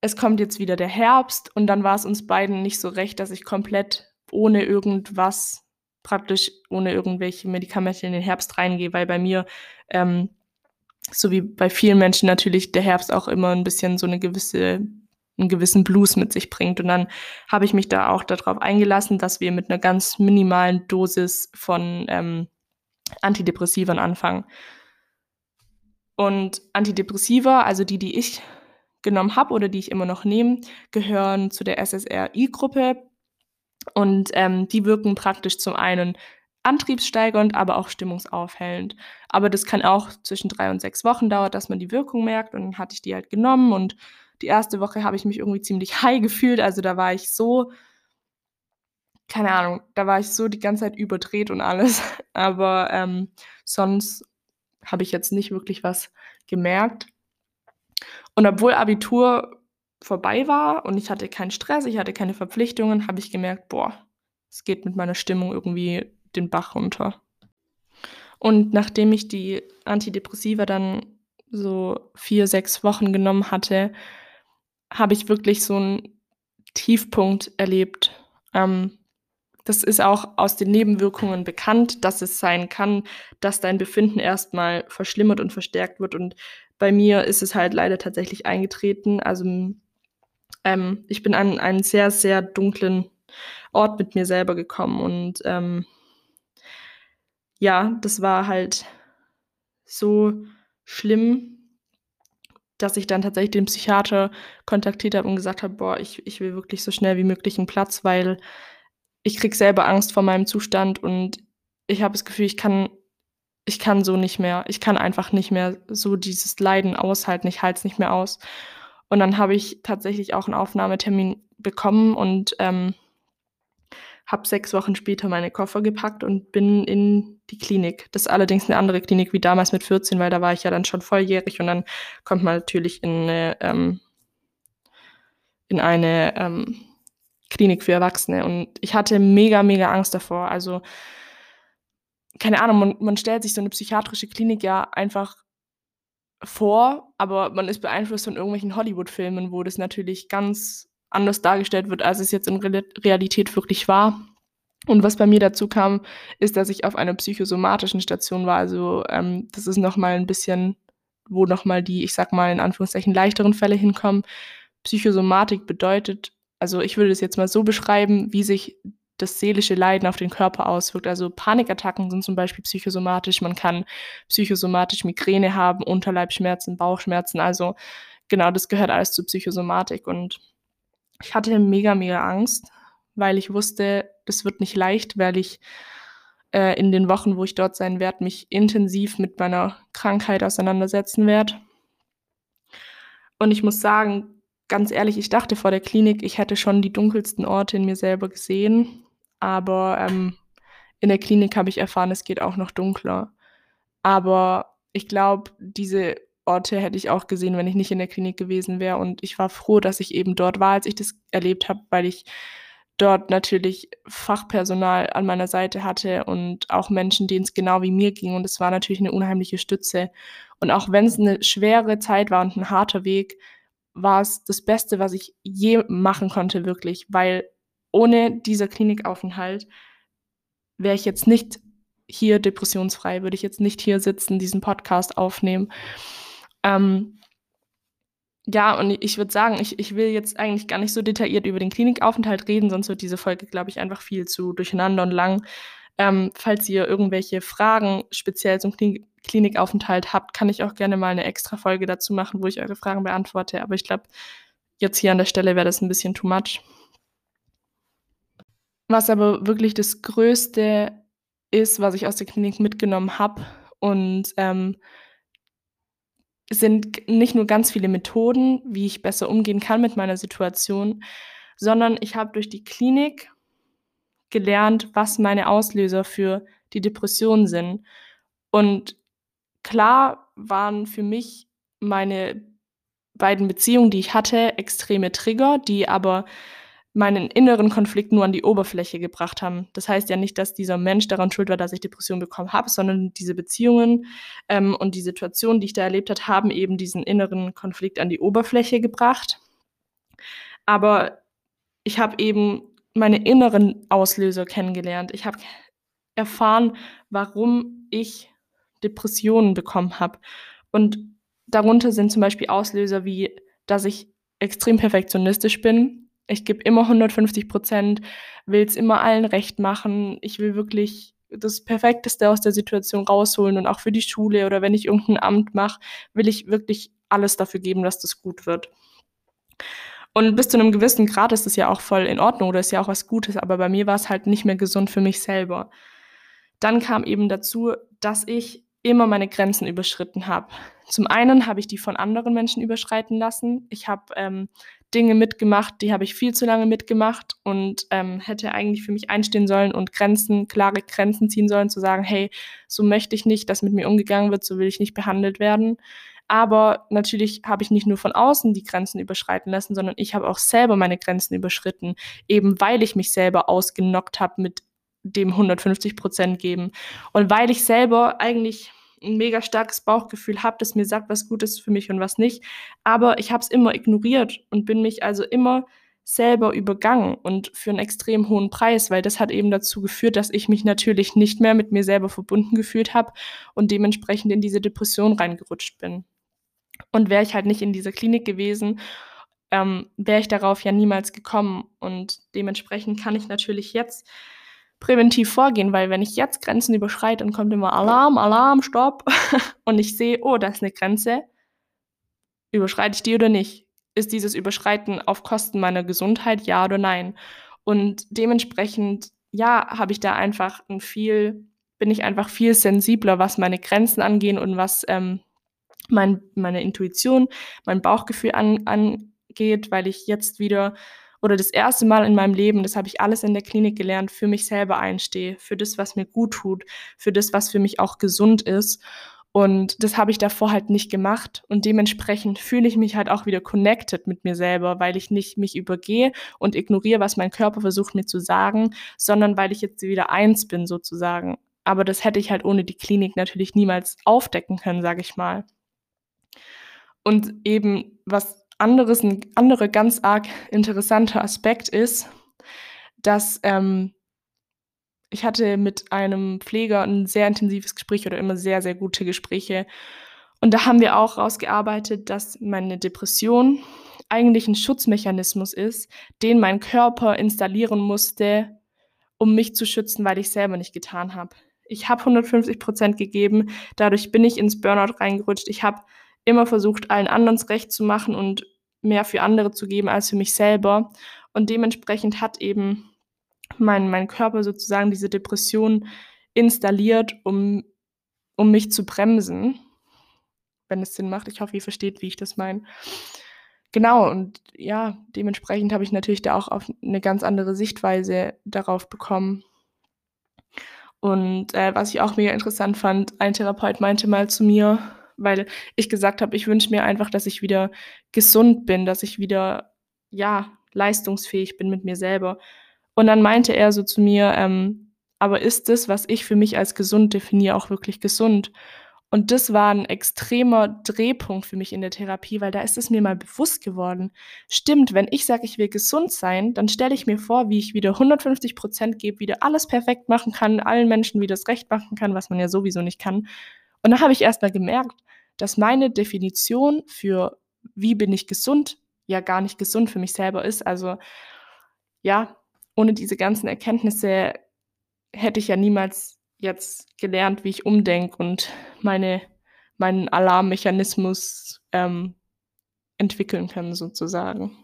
es kommt jetzt wieder der Herbst und dann war es uns beiden nicht so recht, dass ich komplett ohne irgendwas, praktisch ohne irgendwelche Medikamente in den Herbst reingehe, weil bei mir, ähm, so wie bei vielen Menschen natürlich der Herbst auch immer ein bisschen so eine gewisse einen gewissen Blues mit sich bringt. Und dann habe ich mich da auch darauf eingelassen, dass wir mit einer ganz minimalen Dosis von ähm, Antidepressivern anfangen. Und Antidepressiva, also die, die ich genommen habe oder die ich immer noch nehme, gehören zu der SSRI-Gruppe. Und ähm, die wirken praktisch zum einen antriebssteigernd, aber auch stimmungsaufhellend. Aber das kann auch zwischen drei und sechs Wochen dauern, dass man die Wirkung merkt. Und dann hatte ich die halt genommen und die erste Woche habe ich mich irgendwie ziemlich high gefühlt. Also da war ich so, keine Ahnung, da war ich so die ganze Zeit überdreht und alles. Aber ähm, sonst habe ich jetzt nicht wirklich was gemerkt. Und obwohl Abitur vorbei war und ich hatte keinen Stress, ich hatte keine Verpflichtungen, habe ich gemerkt, boah, es geht mit meiner Stimmung irgendwie den Bach runter. Und nachdem ich die Antidepressiva dann so vier, sechs Wochen genommen hatte, habe ich wirklich so einen Tiefpunkt erlebt. Ähm, das ist auch aus den Nebenwirkungen bekannt, dass es sein kann, dass dein Befinden erstmal verschlimmert und verstärkt wird. Und bei mir ist es halt leider tatsächlich eingetreten. Also ähm, ich bin an einen sehr, sehr dunklen Ort mit mir selber gekommen. Und ähm, ja, das war halt so schlimm, dass ich dann tatsächlich den Psychiater kontaktiert habe und gesagt habe, boah, ich, ich will wirklich so schnell wie möglich einen Platz, weil ich krieg selber Angst vor meinem Zustand und ich habe das Gefühl, ich kann ich kann so nicht mehr. Ich kann einfach nicht mehr so dieses Leiden aushalten. Ich halte es nicht mehr aus. Und dann habe ich tatsächlich auch einen Aufnahmetermin bekommen und ähm, habe sechs Wochen später meine Koffer gepackt und bin in die Klinik. Das ist allerdings eine andere Klinik wie damals mit 14, weil da war ich ja dann schon volljährig und dann kommt man natürlich in eine, ähm, in eine ähm, Klinik für Erwachsene. Und ich hatte mega, mega Angst davor. Also keine Ahnung, man, man stellt sich so eine psychiatrische Klinik ja einfach vor, aber man ist beeinflusst von irgendwelchen Hollywood-Filmen, wo das natürlich ganz anders dargestellt wird, als es jetzt in Realität wirklich war. Und was bei mir dazu kam, ist, dass ich auf einer psychosomatischen Station war. Also ähm, das ist nochmal ein bisschen, wo nochmal die, ich sag mal in Anführungszeichen, leichteren Fälle hinkommen. Psychosomatik bedeutet, also ich würde es jetzt mal so beschreiben, wie sich das seelische Leiden auf den Körper auswirkt. Also Panikattacken sind zum Beispiel psychosomatisch. Man kann psychosomatisch Migräne haben, Unterleibschmerzen, Bauchschmerzen. Also genau, das gehört alles zur Psychosomatik. Und ich hatte mega, mega Angst, weil ich wusste, das wird nicht leicht, weil ich äh, in den Wochen, wo ich dort sein werde, mich intensiv mit meiner Krankheit auseinandersetzen werde. Und ich muss sagen, ganz ehrlich, ich dachte vor der Klinik, ich hätte schon die dunkelsten Orte in mir selber gesehen. Aber ähm, in der Klinik habe ich erfahren, es geht auch noch dunkler. Aber ich glaube, diese Orte hätte ich auch gesehen, wenn ich nicht in der Klinik gewesen wäre. Und ich war froh, dass ich eben dort war, als ich das erlebt habe, weil ich dort natürlich Fachpersonal an meiner Seite hatte und auch Menschen, denen es genau wie mir ging. Und es war natürlich eine unheimliche Stütze. Und auch wenn es eine schwere Zeit war und ein harter Weg, war es das Beste, was ich je machen konnte, wirklich, weil ohne dieser Klinikaufenthalt wäre ich jetzt nicht hier depressionsfrei, würde ich jetzt nicht hier sitzen, diesen Podcast aufnehmen. Ähm, ja, und ich würde sagen, ich, ich will jetzt eigentlich gar nicht so detailliert über den Klinikaufenthalt reden, sonst wird diese Folge, glaube ich, einfach viel zu durcheinander und lang. Ähm, falls ihr irgendwelche Fragen speziell zum Klinik Klinikaufenthalt habt, kann ich auch gerne mal eine extra Folge dazu machen, wo ich eure Fragen beantworte. Aber ich glaube, jetzt hier an der Stelle wäre das ein bisschen too much. Was aber wirklich das Größte ist, was ich aus der Klinik mitgenommen habe und ähm, sind nicht nur ganz viele Methoden, wie ich besser umgehen kann mit meiner Situation, sondern ich habe durch die Klinik gelernt, was meine Auslöser für die Depression sind. Und klar waren für mich meine beiden Beziehungen, die ich hatte, extreme Trigger, die aber meinen inneren Konflikt nur an die Oberfläche gebracht haben. Das heißt ja nicht, dass dieser Mensch daran schuld war, dass ich Depression bekommen habe, sondern diese Beziehungen ähm, und die Situationen, die ich da erlebt habe, haben eben diesen inneren Konflikt an die Oberfläche gebracht. Aber ich habe eben meine inneren Auslöser kennengelernt. Ich habe erfahren, warum ich Depressionen bekommen habe. Und darunter sind zum Beispiel Auslöser wie, dass ich extrem perfektionistisch bin, ich gebe immer 150 Prozent, will es immer allen recht machen. Ich will wirklich das Perfekteste aus der Situation rausholen und auch für die Schule oder wenn ich irgendein Amt mache, will ich wirklich alles dafür geben, dass das gut wird. Und bis zu einem gewissen Grad ist das ja auch voll in Ordnung oder ist ja auch was Gutes, aber bei mir war es halt nicht mehr gesund für mich selber. Dann kam eben dazu, dass ich immer meine Grenzen überschritten habe. Zum einen habe ich die von anderen Menschen überschreiten lassen. Ich habe ähm, Dinge mitgemacht, die habe ich viel zu lange mitgemacht und ähm, hätte eigentlich für mich einstehen sollen und Grenzen, klare Grenzen ziehen sollen, zu sagen, hey, so möchte ich nicht, dass mit mir umgegangen wird, so will ich nicht behandelt werden. Aber natürlich habe ich nicht nur von außen die Grenzen überschreiten lassen, sondern ich habe auch selber meine Grenzen überschritten, eben weil ich mich selber ausgenockt habe mit dem 150 Prozent geben. Und weil ich selber eigentlich ein mega starkes Bauchgefühl habe, das mir sagt, was gut ist für mich und was nicht. Aber ich habe es immer ignoriert und bin mich also immer selber übergangen und für einen extrem hohen Preis, weil das hat eben dazu geführt, dass ich mich natürlich nicht mehr mit mir selber verbunden gefühlt habe und dementsprechend in diese Depression reingerutscht bin. Und wäre ich halt nicht in dieser Klinik gewesen, ähm, wäre ich darauf ja niemals gekommen. Und dementsprechend kann ich natürlich jetzt präventiv vorgehen, weil wenn ich jetzt Grenzen überschreite, dann kommt immer Alarm, Alarm, Stopp und ich sehe, oh, da ist eine Grenze, überschreite ich die oder nicht? Ist dieses Überschreiten auf Kosten meiner Gesundheit, ja oder nein? Und dementsprechend, ja, habe ich da einfach ein viel, bin ich einfach viel sensibler, was meine Grenzen angehen und was ähm, mein, meine Intuition, mein Bauchgefühl an, angeht, weil ich jetzt wieder oder das erste Mal in meinem Leben, das habe ich alles in der Klinik gelernt, für mich selber einstehe, für das, was mir gut tut, für das, was für mich auch gesund ist. Und das habe ich davor halt nicht gemacht. Und dementsprechend fühle ich mich halt auch wieder connected mit mir selber, weil ich nicht mich übergehe und ignoriere, was mein Körper versucht mir zu sagen, sondern weil ich jetzt wieder eins bin sozusagen. Aber das hätte ich halt ohne die Klinik natürlich niemals aufdecken können, sage ich mal. Und eben was anderes 'n anderer ganz arg interessanter Aspekt ist, dass, ähm ich hatte mit einem Pfleger 'n sehr intensives Gespräch oder immer sehr, sehr gute Gespräche. Und da haben wir auch rausgearbeitet, dass meine Depression eigentlich 'n Schutzmechanismus ist, den mein Körper installieren musste, um mich zu schützen, weil ich's selber nicht getan habe. Ich habe 150% gegeben, dadurch bin ich ins Burnout reingerutscht. Ich habe immer versucht, allen anderen's recht zu machen und mehr für andere zu geben als für mich selber. Und dementsprechend hat eben mein mein Körper sozusagen diese Depression installiert, um um mich zu bremsen, wenn es Sinn macht. Ich hoffe, ihr versteht, wie ich das meine. Genau, und ja, dementsprechend habe ich natürlich da auch auf 'ne ganz andere Sichtweise darauf bekommen. Und, äh, was ich auch mega interessant fand, ein Therapeut meinte mal zu mir, weil ich gesagt habe, ich wünsche mir einfach, dass ich wieder gesund bin, dass ich wieder, ja, leistungsfähig bin mit mir selber. Und dann meinte er so zu mir, ähm: „Aber ist das, was ich für mich als gesund definiere, auch wirklich gesund?“ Und das war 'n extremer Drehpunkt für mich in der Therapie, weil da ist es mir mal bewusst geworden. Stimmt, wenn ich sage, ich will gesund sein, dann stelle ich mir vor, wie ich wieder 150% gebe, wieder alles perfekt machen kann, allen Menschen wieder das recht machen kann, was man ja sowieso nicht kann. Und da habe ich erst mal gemerkt, dass meine Definition für wie bin ich gesund, ja gar nicht gesund für mich selber ist. Also, ja, ohne diese ganzen Erkenntnisse hätte ich ja niemals jetzt gelernt, wie ich umdenke und meine meinen Alarmmechanismus, ähm, entwickeln können sozusagen.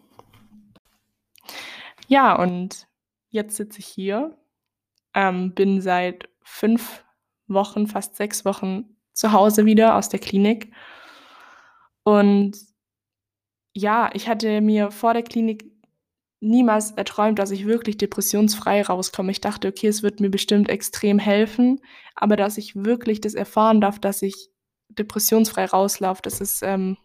Ja, und jetzt sitze ich hier, ähm, bin seit 5 Wochen, fast 6 Wochen zu Hause wieder aus der Klinik. Und ja, ich hatte mir vor der Klinik niemals erträumt, dass ich wirklich depressionsfrei rauskomme. Ich dachte: „Okay, es wird mir bestimmt extrem helfen“, aber dass ich wirklich das erfahren darf, dass ich depressionsfrei rauslaufe, das ist, ähm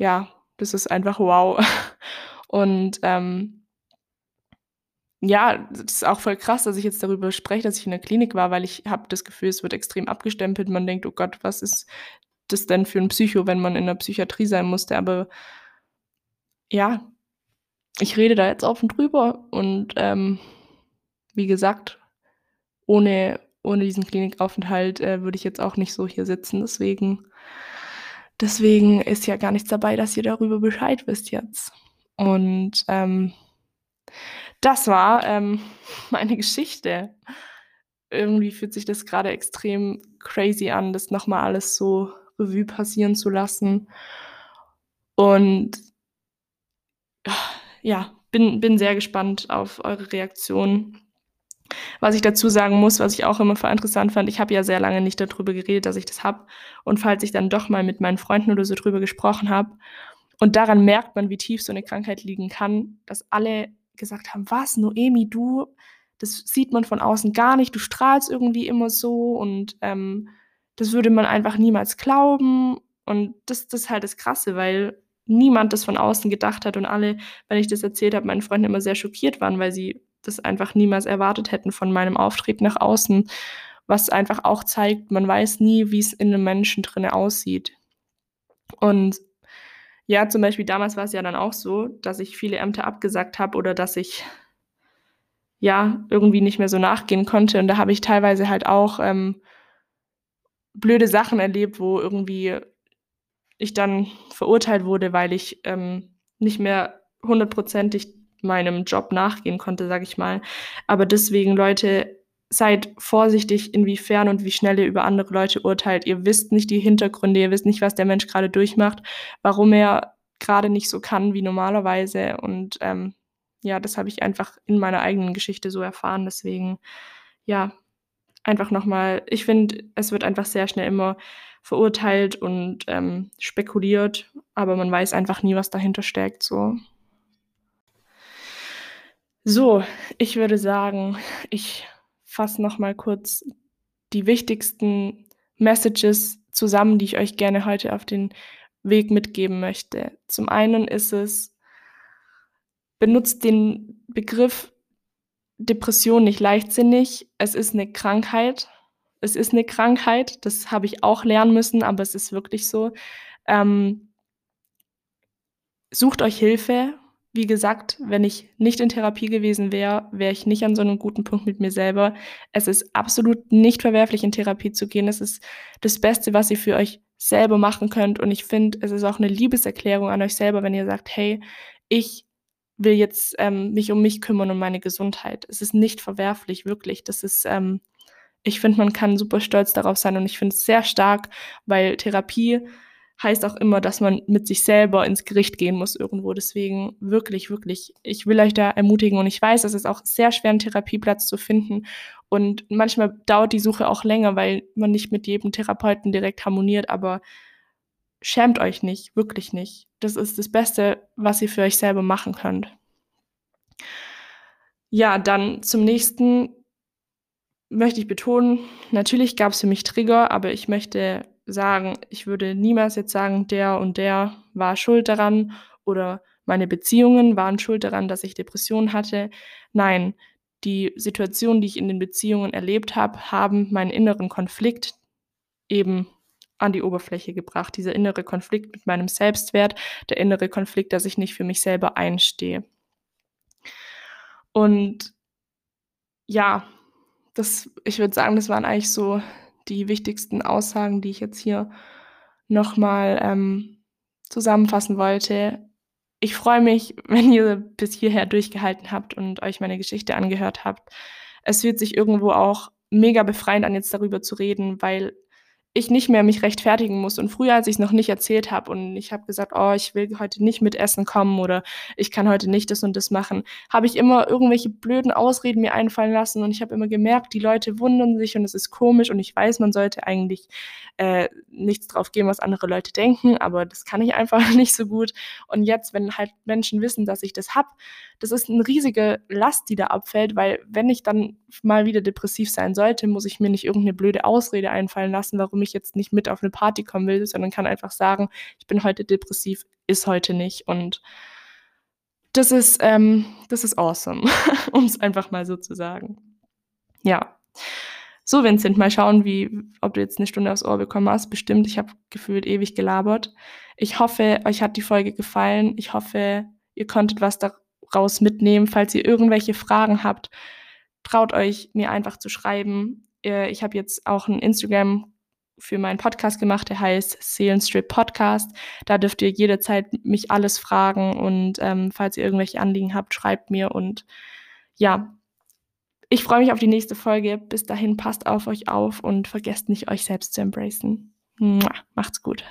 ja, das ist einfach wow. Und, ähm ja, das ist auch voll krass, dass ich jetzt darüber spreche, dass ich in der Klinik war, weil ich habe das Gefühl, es wird extrem abgestempelt. Man denkt: „Oh Gott, was ist das denn für 'n Psycho, wenn man in der Psychiatrie sein musste?“ Aber ja, ich rede da jetzt offen drüber und, ähm, wie gesagt, ohne ohne diesen Klinikaufenthalt, äh, würde ich jetzt auch nicht so hier sitzen. Deswegen deswegen ist ja gar nichts dabei, dass ihr darüber Bescheid wisst jetzt. Und, ähm, das war, ähm, meine Geschichte. Irgendwie fühlt sich das grade extrem crazy an, das noch mal alles so Revue passieren zu lassen. Und ja, bin bin sehr gespannt auf eure Reaktionen. Was ich dazu sagen muss, was ich auch immer voll interessant fand, ich habe ja sehr lange nicht da drüber geredet, dass ich das habe. Und falls ich dann doch mal mit meinen Freunden oder so drüber gesprochen habe und daran merkt man, wie tief so 'ne Krankheit liegen kann, dass alle gesagt haben: „Was, Noemi, du? Das sieht man von außen gar nicht. Du strahlst irgendwie immer so und, ähm, das würde man einfach niemals glauben.“ Und das das ist halt das Krasse, weil niemand das von außen gedacht hat und alle, wenn ich das erzählt habe, meinen Freunden immer sehr schockiert waren, weil sie das einfach niemals erwartet hätten von meinem Auftreten nach außen, was einfach auch zeigt, man weiß nie, wie's in 'nem Menschen drinnen aussieht. Und ja, zum Beispiel damals war's ja dann auch so, dass ich viele Ämter abgesagt habe oder dass ich ja, irgendwie nicht mehr so nachgehen konnte. Und da habe ich teilweise halt auch, ähm blöde Sachen erlebt, wo irgendwie ich dann verurteilt wurde, weil ich, ähm, nicht mehr hundertprozentig meinem Job nachgehen konnte, sage ich mal. Aber deswegen, Leute, seid vorsichtig, inwiefern und wie schnell ihr über andere Leute urteilt. Ihr wisst nicht die Hintergründe, ihr wisst nicht, was der Mensch grade durchmacht, warum er grade nicht so kann wie normalerweise. Und, ähm, ja, das habe ich einfach in meiner eigenen Geschichte so erfahren. Deswegen, ja, einfach noch mal ich finde, es wird einfach sehr schnell immer verurteilt und, ähm, spekuliert, aber man weiß einfach nie, was dahinter steckt, so. So, ich würde sagen, ich fasse noch mal kurz die wichtigsten Messages zusammen, die ich euch gerne heute auf den Weg mitgeben möchte. Zum einen ist es benutzt den Begriff Depression nicht leichtsinnig. Es ist 'ne Krankheit. Es ist 'ne Krankheit, das habe ich auch lernen müssen, aber es ist wirklich so. Ähm, sucht euch Hilfe. Wie gesagt, wenn ich nicht in Therapie gewesen wäre, wäre ich nicht an so einem guten Punkt mit mir selber. Es ist absolut nicht verwerflich, in Therapie zu gehen. Es ist das Beste, was ihr für euch selber machen könnt. Und ich finde, es ist auch eine Liebeserklärung an euch selber, wenn ihr sagt, hey, ich will jetzt ähm, mich um mich kümmern und meine Gesundheit. Es ist nicht verwerflich, wirklich. Das ist, ähm, ich finde, man kann super stolz darauf sein und ich finde es sehr stark, weil Therapie heißt auch immer, dass man mit sich selber ins Gericht gehen muss irgendwo. Deswegen wirklich, wirklich, ich will euch da ermutigen und ich weiß, es ist auch sehr schwer, einen Therapieplatz zu finden. Und manchmal dauert die Suche auch länger, weil man nicht mit jedem Therapeuten direkt harmoniert, aber schämt euch nicht, wirklich nicht. Das ist das Beste, was ihr für euch selber machen könnt. Ja, dann zum nächsten möchte ich betonen, natürlich gab es für mich Trigger, aber ich möchte sagen, ich würde niemals jetzt sagen, der und der war schuld daran oder meine Beziehungen waren schuld daran, dass ich Depressionen hatte. Nein, die Situationen, die ich in den Beziehungen erlebt habe, haben meinen inneren Konflikt eben an die Oberfläche gebracht. Dieser innere Konflikt mit meinem Selbstwert, der innere Konflikt, dass ich nicht für mich selber einstehe. Und ja, das, ich würde sagen, das waren eigentlich so die wichtigsten Aussagen, die ich jetzt hier nochmal ähm, zusammenfassen wollte. Ich freue mich, wenn ihr bis hierher durchgehalten habt und euch meine Geschichte angehört habt. Es fühlt sich irgendwo auch mega befreiend an, jetzt darüber zu reden, weil ich nicht mehr mich rechtfertigen muss. Und früher, als ich es noch nicht erzählt habe und ich habe gesagt, oh, ich will heute nicht mit Essen kommen oder ich kann heute nicht das und das machen, habe ich immer irgendwelche blöden Ausreden mir einfallen lassen und ich habe immer gemerkt, die Leute wundern sich und es ist komisch und ich weiß, man sollte eigentlich äh, nichts drauf geben, was andere Leute denken, aber das kann ich einfach nicht so gut. Und jetzt, wenn halt Menschen wissen, dass ich das habe, das ist eine riesige Last, die da abfällt, weil wenn ich dann mal wieder depressiv sein sollte, muss ich mir nicht irgendeine blöde Ausrede einfallen lassen, warum ich jetzt nicht mit auf eine Party kommen will, sondern kann einfach sagen, ich bin heute depressiv, ist heute nicht. Und das ist, ähm, das ist awesome, um es einfach mal so zu sagen. Ja. So, Vincent, mal schauen, wie, ob du jetzt eine Stunde aufs Ohr bekommen hast. Bestimmt, ich habe gefühlt ewig gelabert. Ich hoffe, euch hat die Folge gefallen. Ich hoffe, ihr konntet was da raus mitnehmen. Falls ihr irgendwelche Fragen habt, traut euch, mir einfach zu schreiben. Äh, ich habe jetzt auch ein Instagram für meinen Podcast gemacht, der heißt Seelenstrip Podcast. Da dürft ihr jederzeit mich alles fragen und ähm, falls ihr irgendwelche Anliegen habt, schreibt mir und ja, ich freue mich auf die nächste Folge. Bis dahin passt auf euch auf und vergesst nicht, euch selbst zu embracen. Macht's gut.